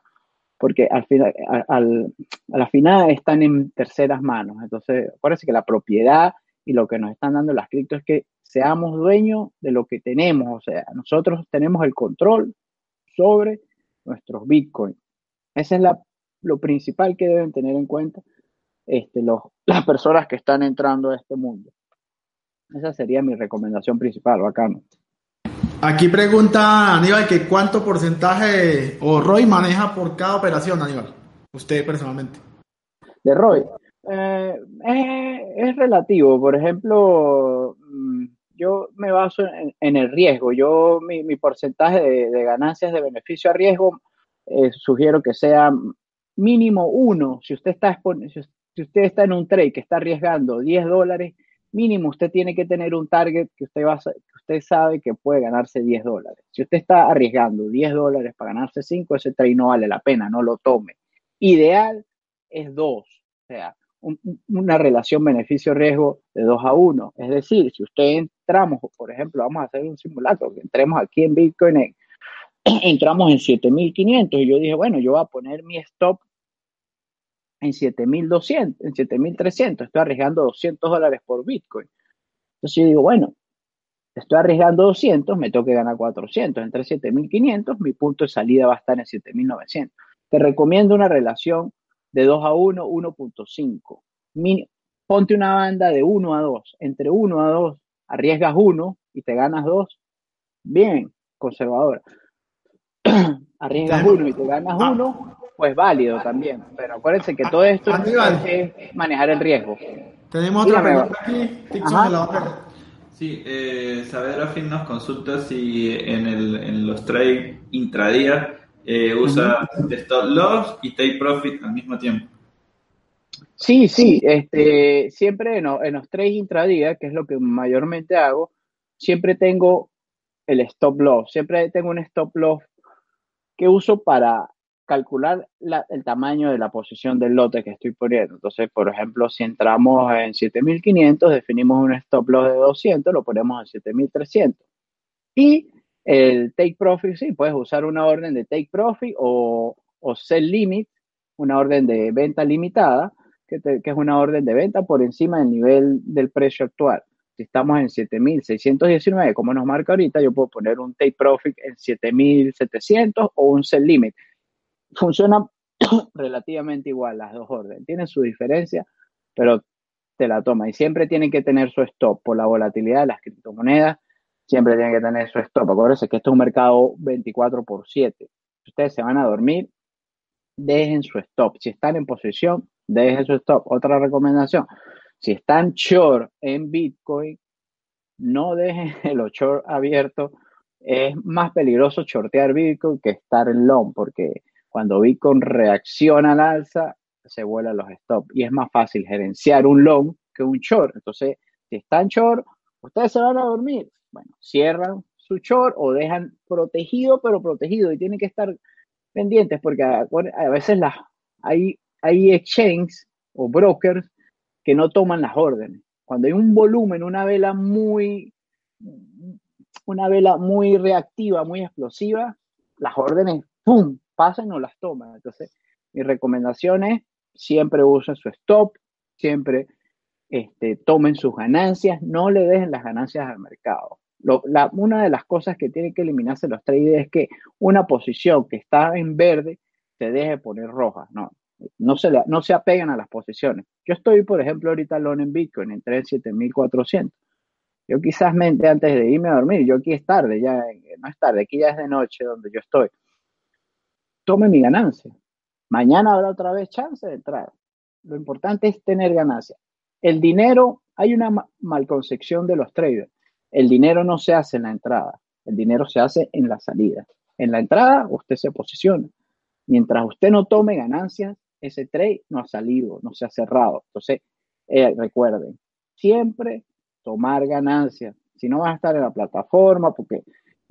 porque al final, al, final están en terceras manos. Entonces, parece que la propiedad y lo que nos están dando las cripto es que seamos dueños de lo que tenemos. O sea, nosotros tenemos el control sobre nuestros bitcoins. Ese es la, lo principal que deben tener en cuenta este, los, las personas que están entrando a este mundo. Esa sería mi recomendación principal, bacano. Aquí pregunta Aníbal que cuánto porcentaje o ROI maneja por cada operación, Aníbal, usted personalmente. De ROI. Eh, es, relativo. Por ejemplo, mm, yo me baso en, el riesgo. Yo, mi, porcentaje de, ganancias de beneficio a riesgo, eh, sugiero que sea mínimo uno. Si usted está, si usted está en un trade que está arriesgando 10 dólares, mínimo usted tiene que tener un target que usted, va, que sabe que puede ganarse 10 dólares. Si usted está arriesgando 10 dólares para ganarse 5, ese trade no vale la pena, no lo tome. Ideal es 2, o sea, una relación beneficio-riesgo de 2 a 1. Es decir, si usted entramos, por ejemplo, vamos a hacer un simulacro, que entremos aquí en Bitcoin, entramos en 7500 y yo dije, bueno, yo voy a poner mi stop en 7200, en 7300, estoy arriesgando 200 dólares por Bitcoin. Entonces yo digo, bueno, estoy arriesgando 200, me tengo que ganar 400, entre 7500, mi punto de salida va a estar en 7900. Te recomiendo una relación de 2 a 1, 1.5. Ponte una banda de 1 a 2, entre 1 a 2, arriesgas 1 y te ganas 2. Bien, conservadora. arriesgas 1 y te ganas 1, pues válido también. Pero acuérdense que todo esto es manejar el riesgo. Tenemos otra pregunta aquí. Sí, eh, Fin nos consulta si en, el, en los trades intradía eh, usa stop loss y take profit al mismo tiempo. Sí, sí, este, siempre en, en los trades intradía, que es lo que mayormente hago, siempre tengo el stop loss, siempre tengo un stop loss que uso para calcular el tamaño de la posición del lote que estoy poniendo. Entonces, por ejemplo, si entramos en 7500, definimos un stop loss de 200, lo ponemos en 7300. Y el take profit, sí, puedes usar una orden de take profit o, o sell limit, una orden de venta limitada, que, que es una orden de venta por encima del nivel del precio actual. Si estamos en 7619, como nos marca ahorita, yo puedo poner un take profit en 7700 o un sell limit funciona relativamente igual las dos órdenes. Tienen su diferencia, pero te la toma. Y siempre tienen que tener su stop por la volatilidad de las criptomonedas. Siempre tienen que tener su stop. Acuérdense que esto es un mercado 24 por 7. Si ustedes se van a dormir, dejen su stop. Si están en posición, dejen su stop. Otra recomendación. Si están short en Bitcoin, no dejen el short abierto. Es más peligroso shortear Bitcoin que estar en long, porque cuando Bitcoin reacciona al alza, se vuelan los stop y es más fácil gerenciar un long que un short. Entonces, si están short, ustedes se van a dormir. Bueno, cierran su short o dejan protegido, pero protegido y tienen que estar pendientes porque a, veces las, hay, hay exchanges o brokers que no toman las órdenes. Cuando hay un volumen, una vela muy, una vela muy reactiva, muy explosiva, las órdenes, ¡pum!, pasan o las toman. Entonces, mi recomendación es siempre usen su stop, siempre este, tomen sus ganancias, no le dejen las ganancias al mercado. una de las cosas que tienen que eliminarse los traders es que una posición que está en verde se deje poner roja. No, no se, no se apegan a las posiciones. Yo estoy, por ejemplo, ahorita long en Bitcoin, entré en 7400. Yo quizás mente antes de irme a dormir, yo aquí es tarde, ya no es tarde, aquí ya es de noche donde yo estoy. Tome mi ganancia. Mañana habrá otra vez chance de entrar. Lo importante es tener ganancia. El dinero, hay una malconcepción de los traders. El dinero no se hace en la entrada, el dinero se hace en la salida. En la entrada usted se posiciona. Mientras usted no tome ganancias, ese trade no ha salido, no se ha cerrado. Entonces, eh, recuerden, siempre tomar ganancias. Si no van a estar en la plataforma porque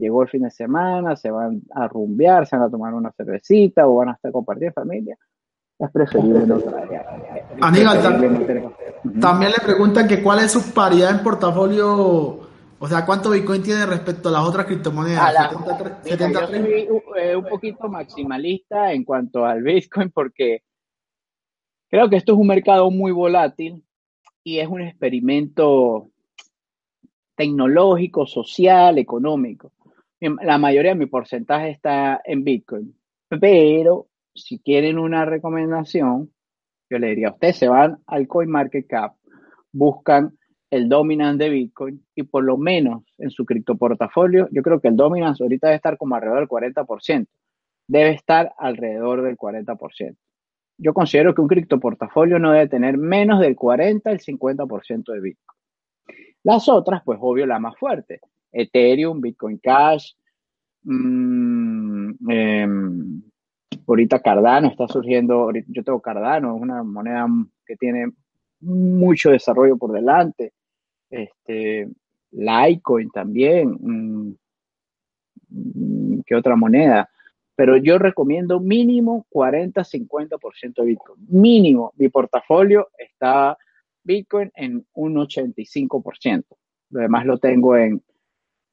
llegó el fin de semana, se van a rumbear, se van a tomar una cervecita o van a estar compartiendo familia, es preferible no traer. Aníbal, también le preguntan que cuál es su paridad en portafolio, o sea, cuánto Bitcoin tiene respecto a las otras criptomonedas. yo soy eh, un poquito maximalista en cuanto al Bitcoin porque creo que esto es un mercado muy volátil y es un experimento tecnológico, social, económico. La mayoría de mi porcentaje está en Bitcoin, pero si quieren una recomendación, yo le diría, ustedes se van al CoinMarketCap, buscan el dominance de Bitcoin y por lo menos en su criptoportafolio, yo creo que el dominance ahorita debe estar como alrededor del 40%, debe estar alrededor del 40%. Yo considero que un criptoportafolio no debe tener menos del 40 al 50% de Bitcoin. Las otras, pues obvio, la más fuerte. Ethereum, Bitcoin Cash, mmm, ahorita Cardano está surgiendo, yo tengo Cardano, es una moneda que tiene mucho desarrollo por delante. Este, Litecoin también, mm, ¿qué otra moneda? Pero yo recomiendo mínimo 40-50% de Bitcoin. Mínimo, mi portafolio está Bitcoin en un 85%. Lo demás lo tengo en,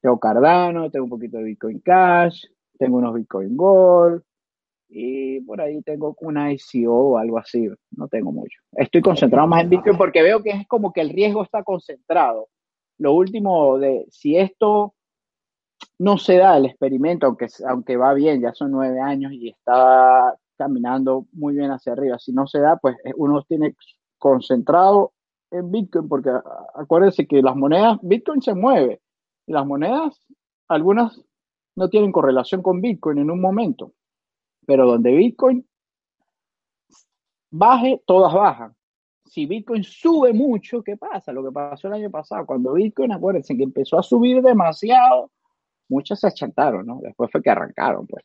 tengo Cardano, tengo un poquito de Bitcoin Cash, tengo unos Bitcoin Gold y por ahí tengo una ICO o algo así. No tengo mucho. Estoy concentrado más en Bitcoin porque veo que es como que el riesgo está concentrado. Lo último de si esto no se da el experimento, aunque, aunque va bien, ya son nueve años y está caminando muy bien hacia arriba. Si no se da, pues uno tiene concentrado en Bitcoin, porque acuérdense que las monedas, Bitcoin se mueve, las monedas, algunas no tienen correlación con Bitcoin en un momento, pero donde Bitcoin baje, todas bajan. Si Bitcoin sube mucho, ¿qué pasa? Lo que pasó el año pasado, cuando Bitcoin, acuérdense que empezó a subir demasiado, muchas se achantaron, ¿no? Después fue que arrancaron, pues.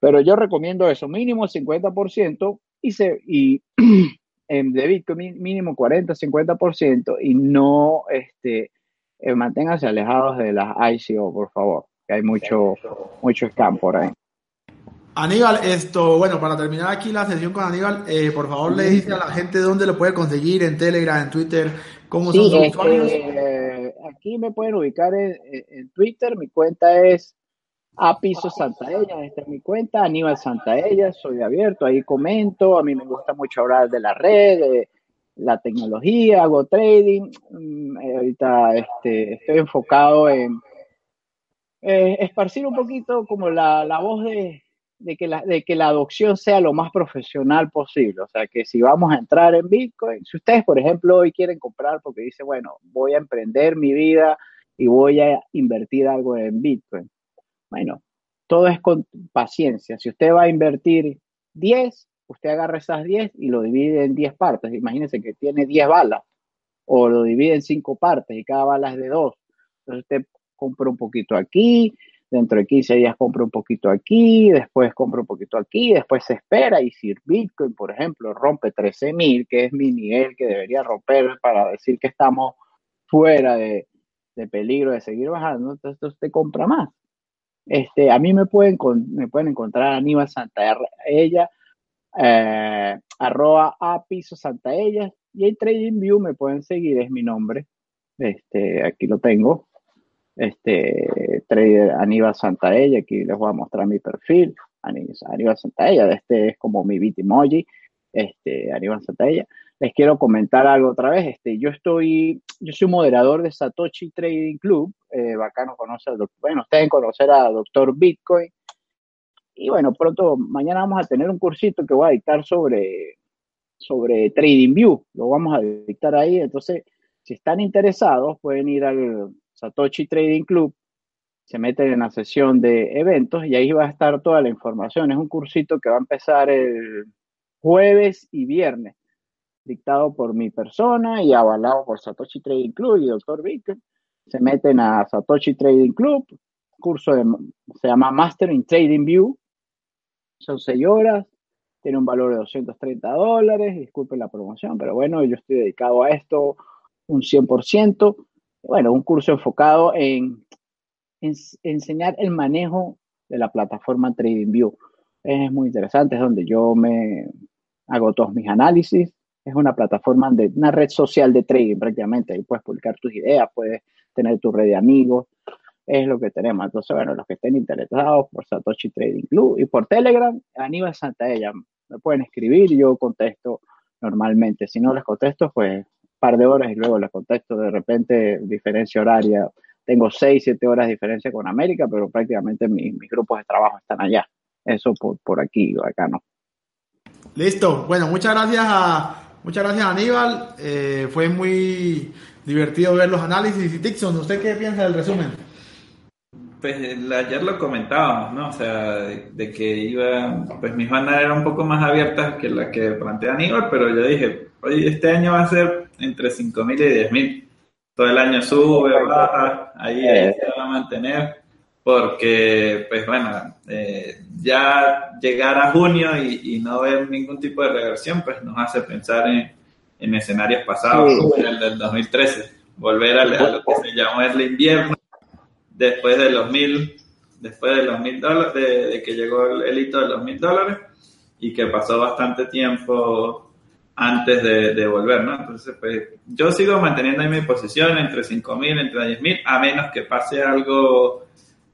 Pero yo recomiendo eso, mínimo el 50% y, se, y de Bitcoin mínimo 40, 50% y no este, eh, manténganse alejados de las ICO, por favor, que hay mucho, mucho scam por ahí. Aníbal, esto, bueno, para terminar aquí la sesión con Aníbal, eh, por favor le dice a la gente dónde lo puede conseguir, en Telegram, en Twitter, cómo son sus usuarios. aquí me pueden ubicar en, Twitter, mi cuenta es a Piso Santaella, esta es mi cuenta, Aníbal Santaella, soy abierto, ahí comento, a mí me gusta mucho hablar de la red, de la tecnología, hago trading, mm, eh, ahorita este, estoy enfocado en esparcir un poquito como la, la voz de, de, que la, de que la adopción sea lo más profesional posible, o sea, que si vamos a entrar en Bitcoin, si ustedes, por ejemplo, hoy quieren comprar porque dicen, bueno, voy a emprender mi vida y voy a invertir algo en Bitcoin, bueno, todo es con paciencia. Si usted va a invertir 10, usted agarra esas 10 y lo divide en 10 partes. Imagínense que tiene 10 balas o lo divide en 5 partes y cada bala es de 2. Entonces usted compra un poquito aquí, dentro de 15 días compra un poquito aquí, después compra un poquito aquí, después se espera y si Bitcoin, por ejemplo, rompe 13.000, que es mi nivel que debería romper para decir que estamos fuera de, de peligro de seguir bajando, entonces usted compra más. Este, a mí me pueden, me pueden encontrar Aníbal Santaella, eh, arroba a piso Santaella, y en TradingView me pueden seguir, es mi nombre. Este, aquí lo tengo. Este, trader Aníbal Santaella, aquí les voy a mostrar mi perfil. Aníbal Santaella, este es como mi bitmoji, este, Aníbal Santaella les quiero comentar algo otra vez. Este, yo estoy, yo soy moderador de Satoshi Trading Club. Eh, bacano conocer. Bueno, ustedes conocer a Doctor Bitcoin. Y bueno, pronto, mañana vamos a tener un cursito que voy a dictar sobre, sobre TradingView. Lo vamos a dictar ahí. Entonces, si están interesados, pueden ir al Satoshi Trading Club, se meten en la sesión de eventos y ahí va a estar toda la información. Es un cursito que va a empezar el jueves y viernes, dictado por mi persona y avalado por Satoshi Trading Club y Dr. Vicker. Se meten a Satoshi Trading Club, curso se llama Master in Trading View, son seis horas, tiene un valor de 230 dólares, disculpen la promoción, pero bueno, yo estoy dedicado a esto un 100%. Bueno, un curso enfocado en, enseñar el manejo de la plataforma TradingView. Es muy interesante, es donde yo me hago todos mis análisis. Es una plataforma de una red social de trading prácticamente. Ahí puedes publicar tus ideas, puedes tener tu red de amigos. Es lo que tenemos. Entonces, bueno, los que estén interesados por Satoshi Trading Club y por Telegram, Aníbal Santaella, me pueden escribir yo contesto normalmente. Si no les contesto, pues par de horas y luego les contesto de repente diferencia horaria. Tengo seis, siete horas de diferencia con América, pero prácticamente mis, grupos de trabajo están allá. Eso por, por aquí, acá no. Listo. Bueno, muchas gracias muchas gracias Aníbal. Eh, fue muy divertido ver los análisis. Y Dixon, ¿usted qué piensa del resumen? Pues ayer lo comentábamos, ¿no? O sea, de, que iba, pues mis bandas eran un poco más abiertas que la que plantea Aníbal, pero yo dije, oye, este año va a ser entre 5.000 y 10.000. Todo el año sube, baja, ahí, se va a mantener, porque, pues bueno, eh, ya llegar a junio y, no ver ningún tipo de reversión, pues nos hace pensar en, en escenarios pasados, como el del 2013, volver a, lo que se llamó el invierno, después de los mil, después de los mil dólares, de, que llegó el, el hito de los mil dólares, y que pasó bastante tiempo antes de, volver, ¿no? Entonces, pues yo sigo manteniendo ahí mi posición entre 5.000, entre 10.000, a menos que pase algo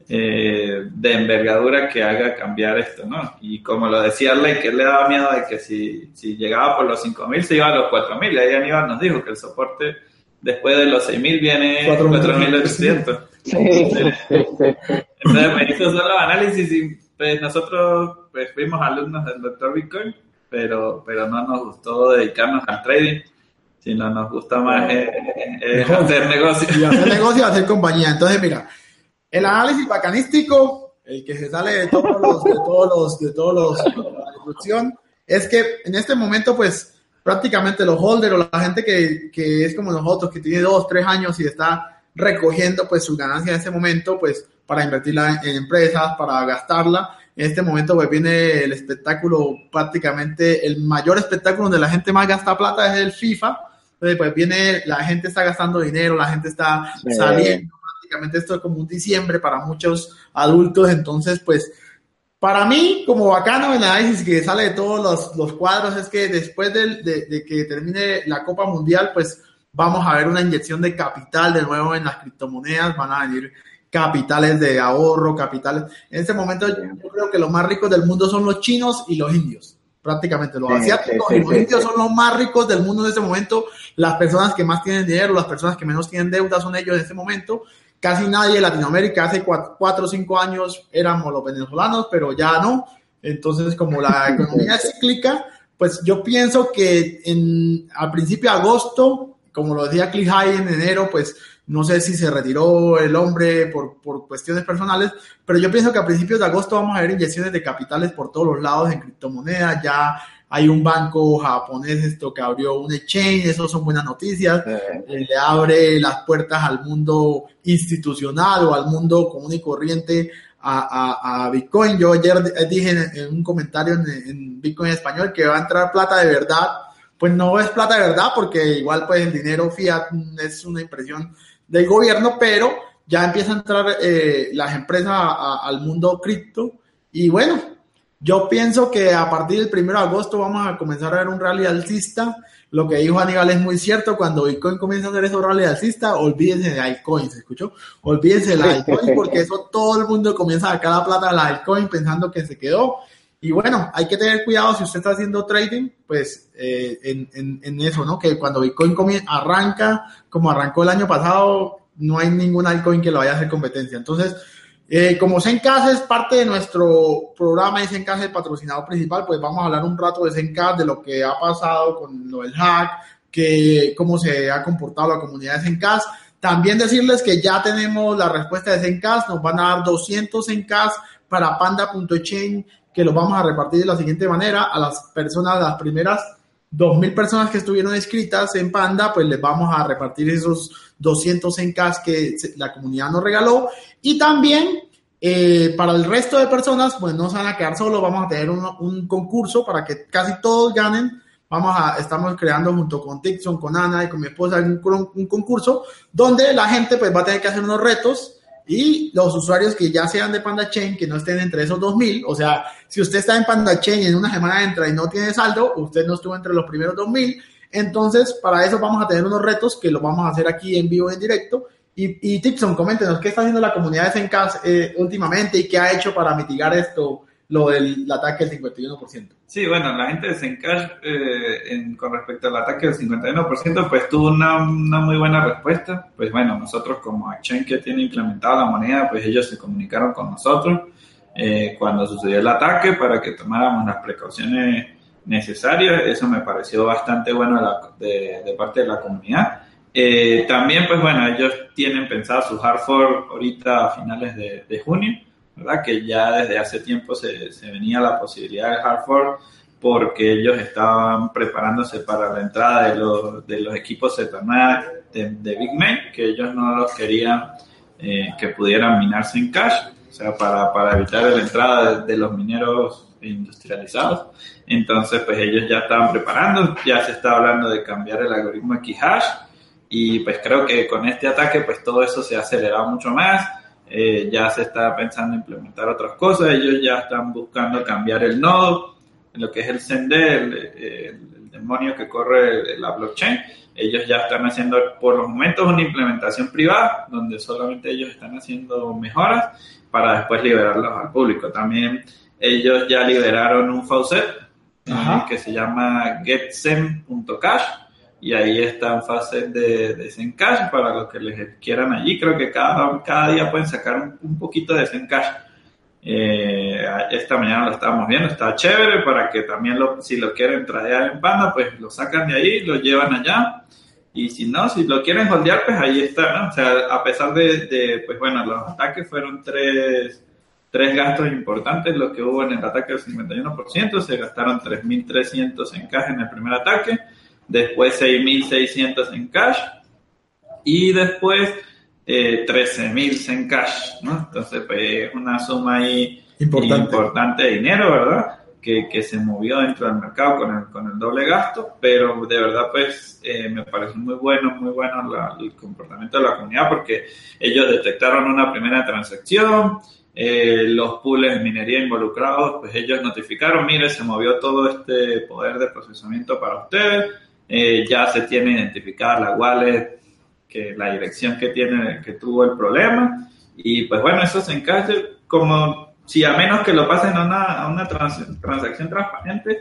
eh, de envergadura que haga cambiar esto, ¿no? Y como lo decía Ley, que le daba miedo de que si, si llegaba por los 5.000 se iba a los 4.000, y ahí Aníbal nos dijo que el soporte después de los 6.000 viene 4.800. Sí, Entonces, pues, estos son los análisis y pues nosotros pues, fuimos alumnos del doctor Bitcoin pero, pero no nos gustó dedicarnos al trading, sino nos gusta más eh, eh, hacer negocio. Y hacer negocio y hacer compañía. Entonces, mira, el análisis bacanístico, el que se sale de todos los, de todos los, de todos los, la discusión, es que en este momento, pues, prácticamente los holders o la gente que, que es como nosotros, que tiene dos, tres años y está recogiendo, pues, su ganancia en ese momento, pues, para invertirla en empresas, para gastarla, en este momento pues viene el espectáculo, prácticamente el mayor espectáculo donde la gente más gasta plata es el FIFA. Entonces pues viene, la gente está gastando dinero, la gente está saliendo, prácticamente esto es como un diciembre para muchos adultos. Entonces pues para mí, como bacano el análisis que sale de todos los, los cuadros, es que después de, de, de, que termine la Copa Mundial, pues vamos a ver una inyección de capital de nuevo en las criptomonedas, van a venir capitales de ahorro, capitales. En este momento yo creo que los más ricos del mundo son los chinos y los indios, prácticamente. Los asiáticos y los indios son los más ricos del mundo en este momento. Las personas que más tienen dinero, las personas que menos tienen deuda son ellos en este momento. Casi nadie en Latinoamérica hace cuatro, o cinco años éramos los venezolanos, pero ya no. Entonces, como la economía es cíclica, pues yo pienso que en, a principio de agosto, como lo decía Cliff High en enero, pues no sé si se retiró el hombre por, por, cuestiones personales, pero yo pienso que a principios de agosto vamos a ver inyecciones de capitales por todos los lados en criptomonedas. Ya hay un banco japonés esto que abrió un exchange, eso son buenas noticias. Eh, le abre las puertas al mundo institucional o al mundo común y corriente a, a, Bitcoin. Yo ayer dije en, un comentario en, en Bitcoin español que va a entrar plata de verdad pues no es plata de verdad porque igual pues el dinero fiat es una impresión del gobierno, pero ya empiezan a entrar eh, las empresas al mundo cripto. Y bueno, yo pienso que a partir del 1 de agosto vamos a comenzar a ver un rally alcista. Lo que dijo Aníbal es muy cierto. Cuando Bitcoin comienza a hacer esos rally alcista, olvídense de altcoins, ¿se escuchó? Olvídense de la altcoin porque eso todo el mundo comienza a sacar la plata de la altcoin pensando que se quedó. Y bueno, hay que tener cuidado si usted está haciendo trading, pues eh, en, eso, ¿no? Que cuando Bitcoin arranca, como arrancó el año pasado, no hay ningún altcoin que lo vaya a hacer competencia. Entonces, eh, como Zencast es parte de nuestro programa y Zencast es el patrocinador principal, pues vamos a hablar un rato de Zencast, de lo que ha pasado con lo del hack, que cómo se ha comportado la comunidad de Zencast. También decirles que ya tenemos la respuesta de Zencast, nos van a dar 200 Zencast para panda.chain que los vamos a repartir de la siguiente manera. A las personas, las primeras 2.000 personas que estuvieron inscritas en Panda, pues les vamos a repartir esos 200 Zencast que la comunidad nos regaló. Y también eh, para el resto de personas, pues no se van a quedar solos, vamos a tener un, un concurso para que casi todos ganen. Vamos a, estamos creando junto con Tixon, con Ana y con mi esposa un, un, concurso donde la gente pues va a tener que hacer unos retos y los usuarios que ya sean de Panda Chain, que no estén entre esos 2000, o sea, si usted está en Panda Chain y en una semana entra y no tiene saldo, usted no estuvo entre los primeros 2000, entonces para eso vamos a tener unos retos que los vamos a hacer aquí en vivo, en directo. Y, y Tixon, coméntenos, ¿qué está haciendo la comunidad de Zencast eh, últimamente y qué ha hecho para mitigar esto? Lo del ataque del 51%. Sí, bueno, la gente de Zencash eh, con respecto al ataque del 51%, pues tuvo una, una, muy buena respuesta. Pues bueno, nosotros como Action que tiene implementada la moneda, pues ellos se comunicaron con nosotros eh, cuando sucedió el ataque para que tomáramos las precauciones necesarias. Eso me pareció bastante bueno de, de, parte de la comunidad. Eh, también, pues bueno, ellos tienen pensado su hard fork ahorita a finales de, de junio ¿verdad? Que ya desde hace tiempo se, se venía la posibilidad de hard porque ellos estaban preparándose para la entrada de los, de los equipos de, de Big Man, que ellos no los querían eh, que pudieran minarse en cash, o sea, para, para evitar la entrada de, los mineros industrializados. Entonces, pues ellos ya estaban preparando, ya se está hablando de cambiar el algoritmo Xhash y pues creo que con este ataque, pues todo eso se ha acelerado mucho más eh, ya se está pensando implementar otras cosas, ellos ya están buscando cambiar el nodo, lo que es el sender, el, demonio que corre la blockchain, ellos ya están haciendo por los momentos una implementación privada, donde solamente ellos están haciendo mejoras para después liberarlos al público. También ellos ya liberaron un faucet eh, que se llama getsem.cash y ahí está en fase de, de Zencash para los que les quieran allí. Creo que cada, cada día pueden sacar un, poquito de Zencash. Eh, esta mañana lo estábamos viendo, está chévere para que también lo, si lo quieren traer en Panda, pues lo sacan de ahí, lo llevan allá. Y si no, si lo quieren holdear, pues ahí está, ¿no? O sea, a pesar de, de pues bueno, los ataques fueron tres, tres gastos importantes los que hubo en el ataque del 51%, se gastaron 3.300 en caja en el primer ataque, después 6.600 en cash y después eh, 13.000 en cash, ¿no? Entonces, pues, es una suma ahí importante, de dinero, ¿verdad? Que, que, se movió dentro del mercado con el, con el doble gasto, pero de verdad, pues, eh, me parece muy bueno, muy bueno el comportamiento de la comunidad porque ellos detectaron una primera transacción, eh, los pools de minería involucrados, pues ellos notificaron, mire, se movió todo este poder de procesamiento para ustedes, eh, ya se tiene identificada la wallet, que la dirección que tiene, que tuvo el problema, y pues bueno, eso se encaja como si a menos que lo pasen a una, a una transacción transparente,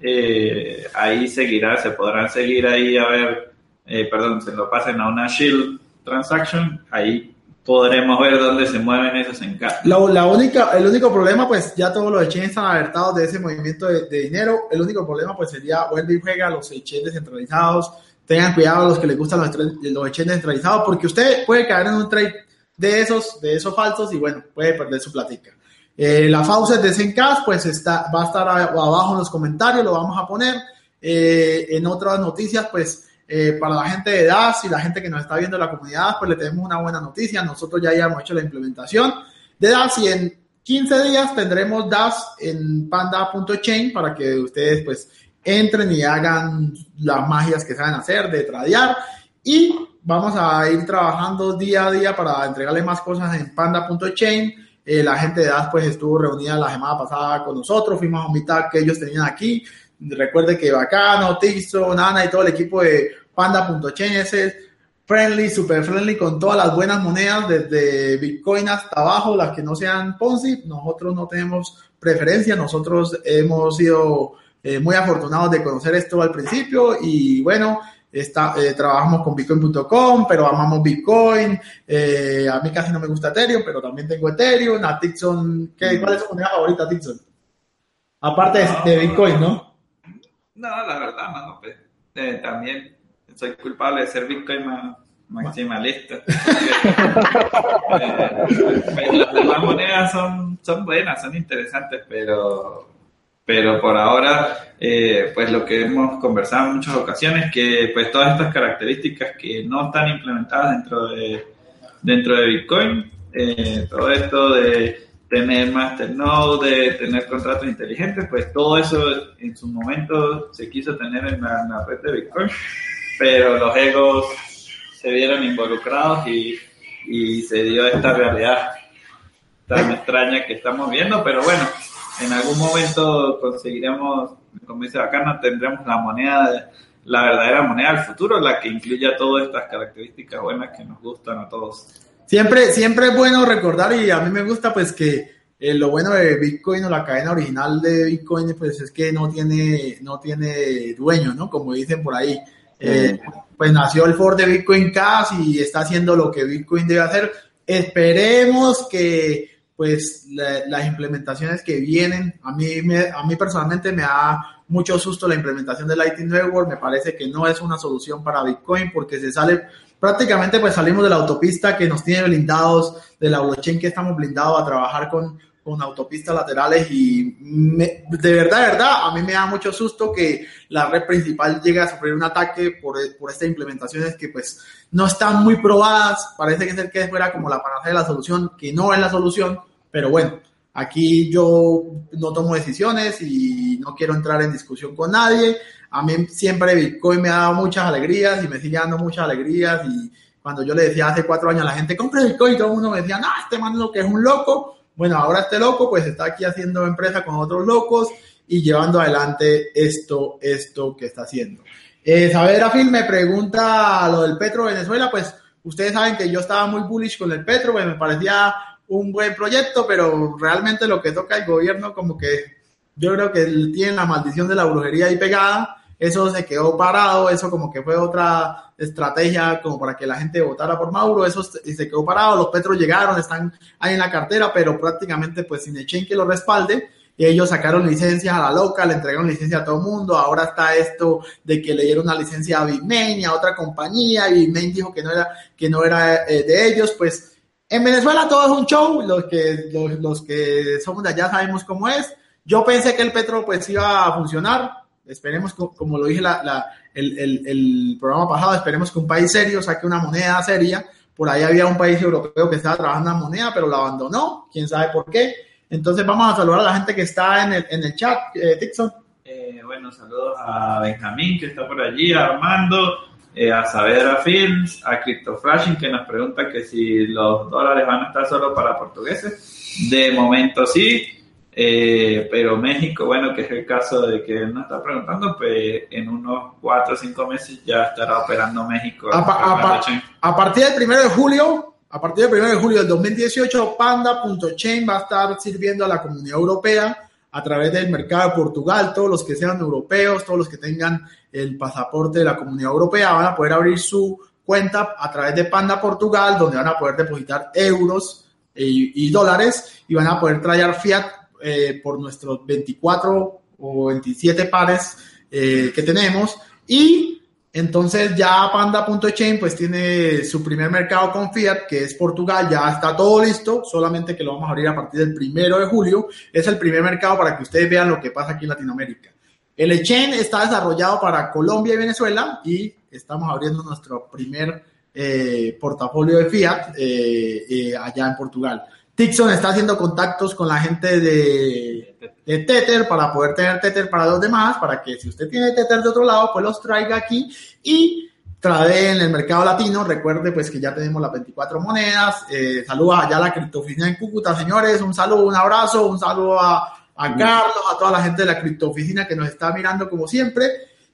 eh, ahí seguirá, se podrán seguir ahí a ver, eh, perdón, se lo pasen a una shield transaction, ahí podremos ver dónde se mueven esos encargos. La, única, el único problema, pues ya todos los exchanges están alertados de ese movimiento de, dinero. El único problema, pues sería vuelve y juega los exchanges descentralizados. Tengan cuidado los que les gustan los, los exchanges descentralizados, porque usted puede caer en un trade de esos, de esos falsos y bueno, puede perder su platica. Eh, la Faucet de Zencast, pues está, va a estar abajo en los comentarios, lo vamos a poner. Eh, en otras noticias, pues eh, para la gente de DAS y la gente que nos está viendo en la comunidad, pues le tenemos una buena noticia. Nosotros ya habíamos hecho la implementación de DAS y en 15 días tendremos DAS en panda.chain para que ustedes pues entren y hagan las magias que saben hacer de tradear y vamos a ir trabajando día a día para entregarles más cosas en panda.chain. Eh, la gente de DAS pues estuvo reunida la semana pasada con nosotros, fuimos a un mitad que ellos tenían aquí, Recuerde que Bacano, Tixo, Nana y todo el equipo de Panda.chain es friendly, super friendly con todas las buenas monedas, desde Bitcoin hasta abajo, las que no sean Ponzi. Nosotros no tenemos preferencia, nosotros hemos sido eh, muy afortunados de conocer esto al principio y bueno, Está, eh, trabajamos con bitcoin.com, pero amamos Bitcoin. Eh, a mí casi no me gusta Ethereum, pero también tengo Ethereum. A Tixon, ¿qué, ¿cuál es su moneda favorita, Tixon? Aparte de, Bitcoin, ¿no? No, la verdad, mano, pues, eh, también soy culpable de ser Bitcoin maximalista. Eh, las monedas son, son buenas, son interesantes, pero, pero por ahora, eh, pues lo que hemos conversado en muchas ocasiones, que pues todas estas características que no están implementadas dentro de, dentro de Bitcoin, eh, todo esto de tener masternode, de tener contratos inteligentes, pues todo eso en su momento se quiso tener en la, red de Bitcoin, pero los egos se vieron involucrados y, y se dio esta realidad tan extraña que estamos viendo, pero bueno, en algún momento conseguiremos, como dice no tendremos la moneda, la verdadera moneda del futuro, la que incluya todas estas características buenas que nos gustan a todos. Siempre, siempre es bueno recordar y a mí me gusta pues que eh, lo bueno de Bitcoin o la cadena original de Bitcoin pues es que no tiene, no tiene dueño, ¿no? Como dicen por ahí. Eh, pues nació el Ford de Bitcoin Cash y está haciendo lo que Bitcoin debe hacer. Esperemos que pues las implementaciones que vienen, a mí, me, a mí personalmente me da mucho susto la implementación de Lightning Network, me parece que no es una solución para Bitcoin porque se sale prácticamente pues salimos de la autopista que nos tiene blindados, de la blockchain que estamos blindados a trabajar con, con autopistas laterales y de verdad, de verdad, a mí me da mucho susto que la red principal llegue a sufrir un ataque por, por estas implementaciones que pues no están muy probadas, parece que es el que fuera como la panacea de la solución, que no es la solución, pero bueno, aquí yo no tomo decisiones y no quiero entrar en discusión con nadie, a mí siempre Bitcoin me ha dado muchas alegrías y me sigue dando muchas alegrías y cuando yo le decía hace cuatro años a la gente, compre Bitcoin, todo el mundo me decía, no, este man lo que es un loco. Bueno, ahora este loco pues está aquí haciendo empresa con otros locos y llevando adelante esto, esto que está haciendo. Eh, Saber Afil me pregunta lo del Petro Venezuela, pues ustedes saben que yo estaba muy bullish con el Petro, pues me parecía un buen proyecto, pero realmente lo que toca el gobierno como que yo creo que tiene la maldición de la brujería ahí pegada. Eso se quedó parado, eso como que fue otra estrategia como para que la gente votara por Mauro, eso se quedó parado, los Petros llegaron, están ahí en la cartera, pero prácticamente pues sin echen que lo respalde, y ellos sacaron licencias a la loca, le entregaron licencia a todo el mundo, ahora está esto de que le dieron una licencia a Bitmain y a otra compañía, y Bitmain dijo que no era, que no era eh, de ellos, pues en Venezuela todo es un show, los que, los, los que somos de allá sabemos cómo es, yo pensé que el petro pues iba a funcionar. Esperemos, como lo dije la, el, programa pasado, esperemos que un país serio saque una moneda seria. Por ahí había un país europeo que estaba trabajando en moneda, pero la abandonó. Quién sabe por qué. Entonces vamos a saludar a la gente que está en el, en el chat, eh, Dixon. Eh, bueno, saludos a Benjamín que está por allí, Armando, eh, a Saavedra Films, a CryptoFlashing que nos pregunta que si los dólares van a estar solo para portugueses. De momento sí, eh, pero México, bueno, que es el caso de que él nos está preguntando, pues en unos cuatro o cinco meses ya estará operando México. A, partir del primero de julio, a partir del primero de julio del 2018, Panda.chain va a estar sirviendo a la comunidad europea a través del mercado de Portugal. Todos los que sean europeos, todos los que tengan el pasaporte de la comunidad europea van a poder abrir su cuenta a través de Panda Portugal, donde van a poder depositar euros y, dólares y van a poder traer fiat eh, por nuestros 24 o 27 pares eh, que tenemos y entonces ya Panda.chain pues tiene su primer mercado con Fiat, que es Portugal, ya está todo listo, solamente que lo vamos a abrir a partir del primero de julio. Es el primer mercado para que ustedes vean lo que pasa aquí en Latinoamérica. El exchange está desarrollado para Colombia y Venezuela y estamos abriendo nuestro primer eh, portafolio de Fiat allá en Portugal. Tixon está haciendo contactos con la gente de, Tether para poder tener Tether para los demás, para que si usted tiene Tether de otro lado, pues los traiga aquí y trade en el mercado latino. Recuerde pues que ya tenemos las 24 monedas. Eh, saludos allá a la criptooficina en Cúcuta, señores. Un saludo, un abrazo, un saludo a, Carlos, a toda la gente de la criptooficina que nos está mirando como siempre.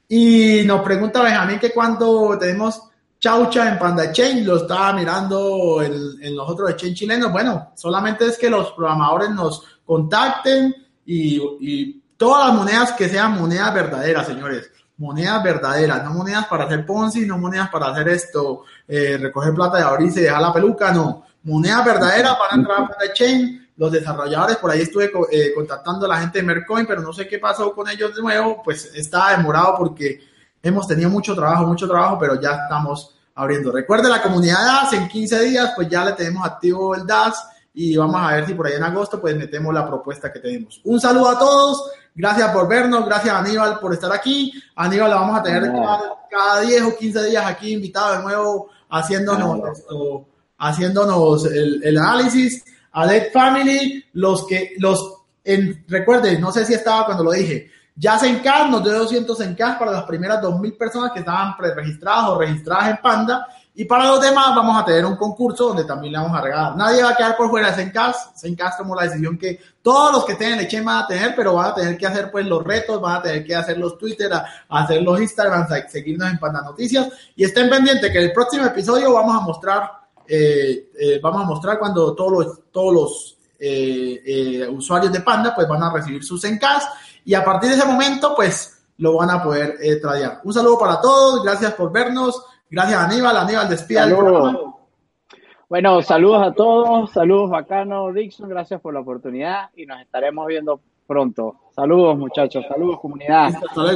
Y nos pregunta Benjamín que cuando tenemos Chaucha en Panda Chain, lo estaba mirando en, los otros exchange chilenos. Bueno, solamente es que los programadores nos contacten y, todas las monedas que sean monedas verdaderas, señores. Monedas verdaderas, no monedas para hacer Ponzi, no monedas para hacer esto, eh, recoger plata de ahorita y dejar la peluca, no. Monedas verdaderas para entrar a Panda Chain. Los desarrolladores, por ahí estuve eh, contactando a la gente de Mercoin, pero no sé qué pasó con ellos de nuevo, pues está demorado porque hemos tenido mucho trabajo, mucho trabajo, pero ya estamos abriendo. Recuerde la comunidad DAS, en 15 días pues ya le tenemos activo el DAS y vamos a ver si por ahí en agosto pues metemos la propuesta que tenemos. Un saludo a todos, gracias por vernos, gracias Aníbal por estar aquí. Aníbal la vamos a tener cada, 10 o 15 días aquí invitado de nuevo haciéndonos, haciéndonos el, el análisis. A Dead Family, los que, los, en, recuerden, no sé si estaba cuando lo dije, ya cash nos dio 200 en cash para las primeras 2.000 personas que estaban preregistradas o registradas en Panda. Y para los demás vamos a tener un concurso donde también le vamos a regalar. Nadie va a quedar por fuera de Zencast. Zencast tomó la decisión que todos los que tienen leche van a tener, pero van a tener que hacer pues los retos, van a tener que hacer los Twitter, hacer los Instagram, seguirnos en Panda Noticias. Y estén pendientes que en el próximo episodio vamos a mostrar, eh, eh, vamos a mostrar cuando todos los, todos los eh, usuarios de Panda pues van a recibir sus Zencast y a partir de ese momento, pues lo van a poder eh, tradear. Un saludo para todos, gracias por vernos, gracias Aníbal, Aníbal despida Bueno, saludos a todos, saludos bacano, Dixon, gracias por la oportunidad y nos estaremos viendo pronto. Saludos muchachos, saludos comunidad. Hasta luego.